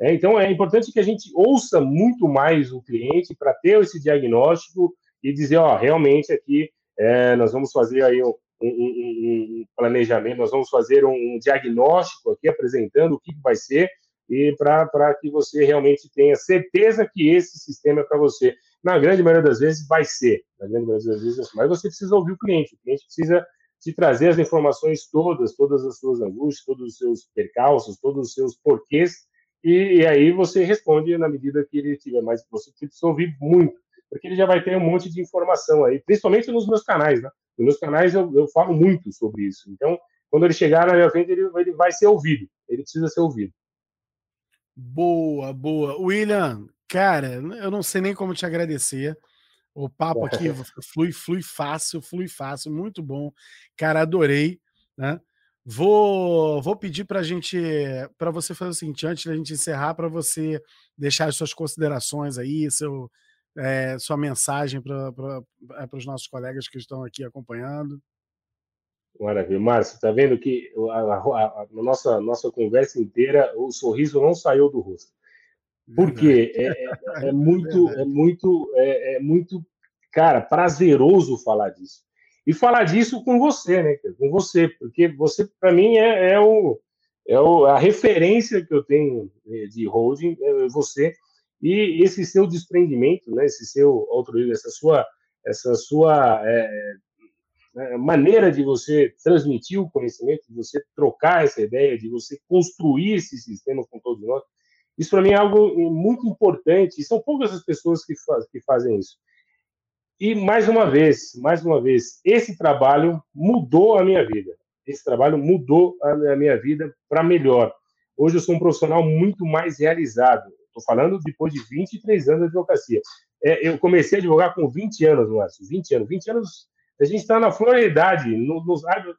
É, então é importante que a gente ouça muito mais o cliente para ter esse diagnóstico e dizer, ó, realmente aqui é, nós vamos fazer aí um, um, um, planejamento, nós vamos fazer um diagnóstico aqui, apresentando o que vai ser, e para que você realmente tenha certeza que esse sistema é para você. Na grande maioria das vezes vai ser, na grande maioria das vezes, mas você precisa ouvir o cliente, o cliente precisa te trazer as informações todas, todas as suas angústias, todos os seus percalços, todos os seus porquês, e, e aí você responde na medida que ele tiver, mas você precisa ouvir muito, porque ele já vai ter um monte de informação aí, principalmente nos meus canais, né? Nos meus canais eu, eu falo muito sobre isso. Então, quando ele chegar na minha frente, ele, ele vai ser ouvido. Ele precisa ser ouvido. Boa, boa. William, cara, eu não sei nem como te agradecer. O papo aqui [laughs] flui, flui fácil, flui fácil, muito bom. Cara, adorei, né? Vou, vou pedir para gente, para você fazer o seguinte, antes da gente encerrar, para você deixar as suas considerações aí, seu, é, sua mensagem para é, os nossos colegas que estão aqui acompanhando. Maravilha. Márcio, tá vendo que a, a, a, nossa, nossa conversa inteira, o sorriso não saiu do rosto. Porque é, é, [laughs] é, muito, é muito, é, é, muito, cara, prazeroso falar disso. E falar disso com você, né? Com você, porque você, para mim, é, é, o, é o, a referência que eu tenho de holding, é você. E esse seu desprendimento, né, esse seu altruísmo, essa sua, essa sua é, é, maneira de você transmitir o conhecimento, de você trocar essa ideia, de você construir esse sistema com todos nós, isso para mim é algo muito importante. E são poucas as pessoas que, faz, que fazem isso. E mais uma vez, mais uma vez, esse trabalho mudou a minha vida. Esse trabalho mudou a minha vida para melhor. Hoje eu sou um profissional muito mais realizado. Estou falando depois de 23 anos de advocacia. É, eu comecei a advogar com 20 anos, Márcio. 20 anos. 20 anos, a gente está na floridade. No, no,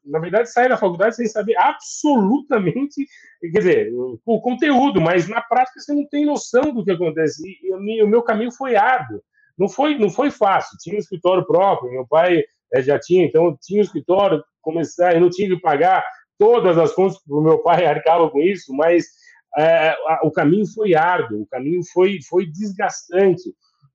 na verdade, sai da faculdade sem saber absolutamente, quer dizer, o conteúdo, mas na prática você não tem noção do que acontece. E, e o meu caminho foi árduo. Não foi, não foi fácil. Tinha um escritório próprio, meu pai é, já tinha, então tinha um escritório, começar, eu não tinha que pagar todas as contas, o meu pai arcava com isso, mas é, o caminho foi árduo, o caminho foi, foi desgastante.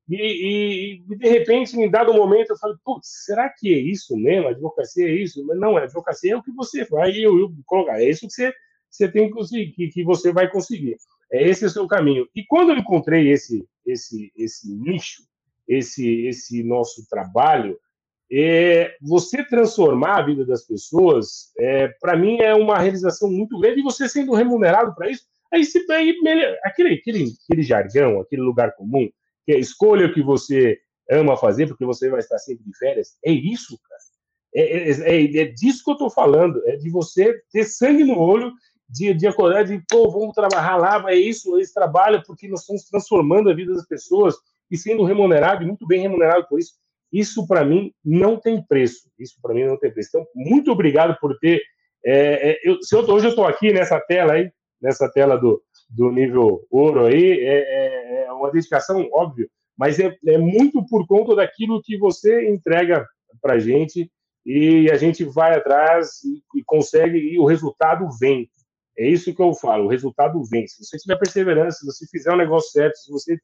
E, e, e, de repente, em dado momento, eu falei, putz, será que é isso mesmo? Advocacia é isso? Mas não, advocacia é o que você vai eu, eu colocar, é isso que você, você tem que conseguir, que, que você vai conseguir. É esse o seu caminho. E quando eu encontrei esse, esse, esse nicho, esse, esse nosso trabalho, é, você transformar a vida das pessoas, é, para mim, é uma realização muito grande, e você sendo remunerado para isso, Aí, se, aí aquele, aquele, aquele jargão, aquele lugar comum, que escolha o que você ama fazer, porque você vai estar sempre de férias, é isso, cara. É, é, é, é disso que eu estou falando, é de você ter sangue no olho, de, de acordar, de, pô, vamos trabalhar lá, é isso, esse trabalho, porque nós estamos transformando a vida das pessoas e sendo remunerado, muito bem remunerado por isso. Isso, para mim, não tem preço. Isso, para mim, não tem preço. Então, muito obrigado por ter. É, é eu, eu, hoje eu estou aqui nessa tela aí, nessa tela do, do nível ouro aí, é, é, é uma dedicação, óbvio, mas é, é muito por conta daquilo que você entrega para a gente e a gente vai atrás e, e, consegue e o resultado vem. É isso que eu falo, o resultado vem. Se você tiver perseverança, se você fizer o um negócio certo, se você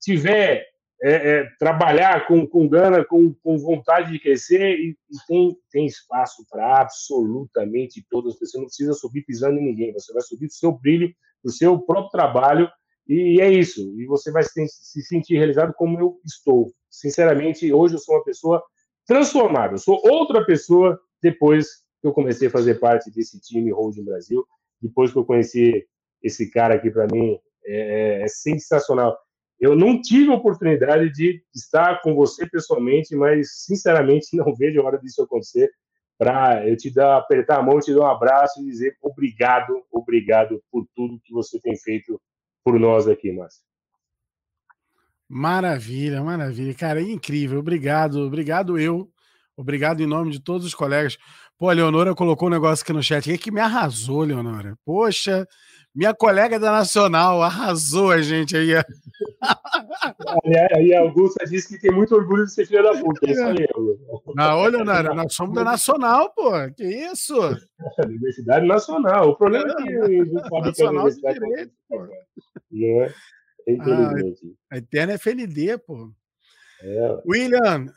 tiver é, é, trabalhar com, com gana, com, com vontade de crescer, e, e tem, tem espaço para absolutamente todas as pessoas. Não precisa subir pisando em ninguém, você vai subir o seu brilho, o seu próprio trabalho, e é isso. E você vai se, se sentir realizado como eu estou. Sinceramente, hoje eu sou uma pessoa transformada, eu sou outra pessoa depois que eu comecei a fazer parte desse time Holding Brasil, depois que eu conheci esse cara aqui, para mim, é, é sensacional eu não tive a oportunidade de estar com você pessoalmente, mas sinceramente [laughs] não vejo a hora disso acontecer para eu te dar, apertar a mão, te dar um abraço e dizer obrigado, obrigado por tudo que você tem feito por nós aqui, Márcio. Maravilha, maravilha. Cara, é incrível. Obrigado, obrigado eu. Obrigado em nome de todos os colegas. Pô, a Leonora colocou um negócio aqui no chat. O que me arrasou, Leonora? Poxa, minha colega da Nacional arrasou a gente aí. E a Augusta disse que tem muito orgulho de ser filha da puta. É isso aí, [laughs] Não, olha, Leonora, nós somos da Nacional, pô. Que isso? [laughs] Universidade Nacional. O problema é que [laughs] o Nacional de Direito, pô. Não é? Infelizmente. Ah, a Eterna é FND, pô. É. William,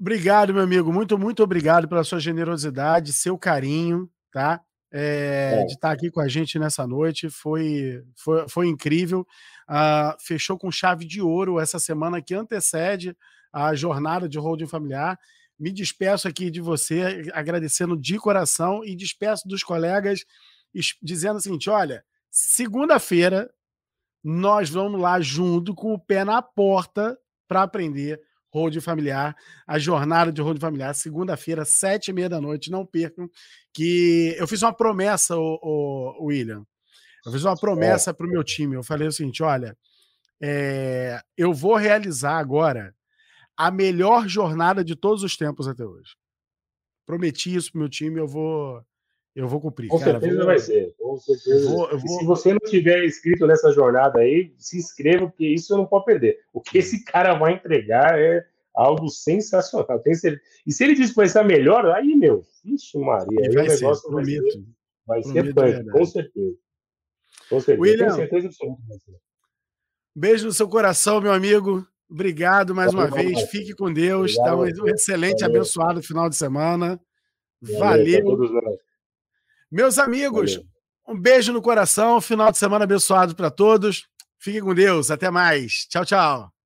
obrigado, meu amigo. Muito, muito obrigado pela sua generosidade, seu carinho, tá? é, de estar aqui com a gente nessa noite. Foi, foi, foi incrível. Uh, fechou com chave de ouro essa semana que antecede a jornada de holding familiar. Me despeço aqui de você, agradecendo de coração e despeço dos colegas, dizendo o seguinte: olha, segunda-feira nós vamos lá junto com o pé na porta para aprender Road Familiar, a jornada de Road Familiar, segunda-feira, sete e meia da noite, não percam, que eu fiz uma promessa, o, o William, eu fiz uma promessa para o meu time, eu falei o seguinte, olha, é, eu vou realizar agora a melhor jornada de todos os tempos até hoje. Prometi isso pro meu time, eu vou eu vou cumprir. Com cara, certeza vou... vai ser. Com certeza. Vou, vou... Se você não tiver inscrito nessa jornada aí, se inscreva, porque isso eu não pode perder. O que esse cara vai entregar é algo sensacional. Tem certeza. E se ele diz que vai ser melhor, aí, meu, vixe Maria, aí vai o negócio ser, vai prometo. ser, vai ser punk, com certeza. Com certeza. William, certeza Beijo no seu coração, meu amigo. Obrigado mais uma vez. Fique com Deus. Obrigado, tá um excelente, Valeu. abençoado final de semana. Valeu. Valeu. Meus amigos, Valeu. Um beijo no coração, final de semana abençoado para todos. Fiquem com Deus, até mais. Tchau, tchau.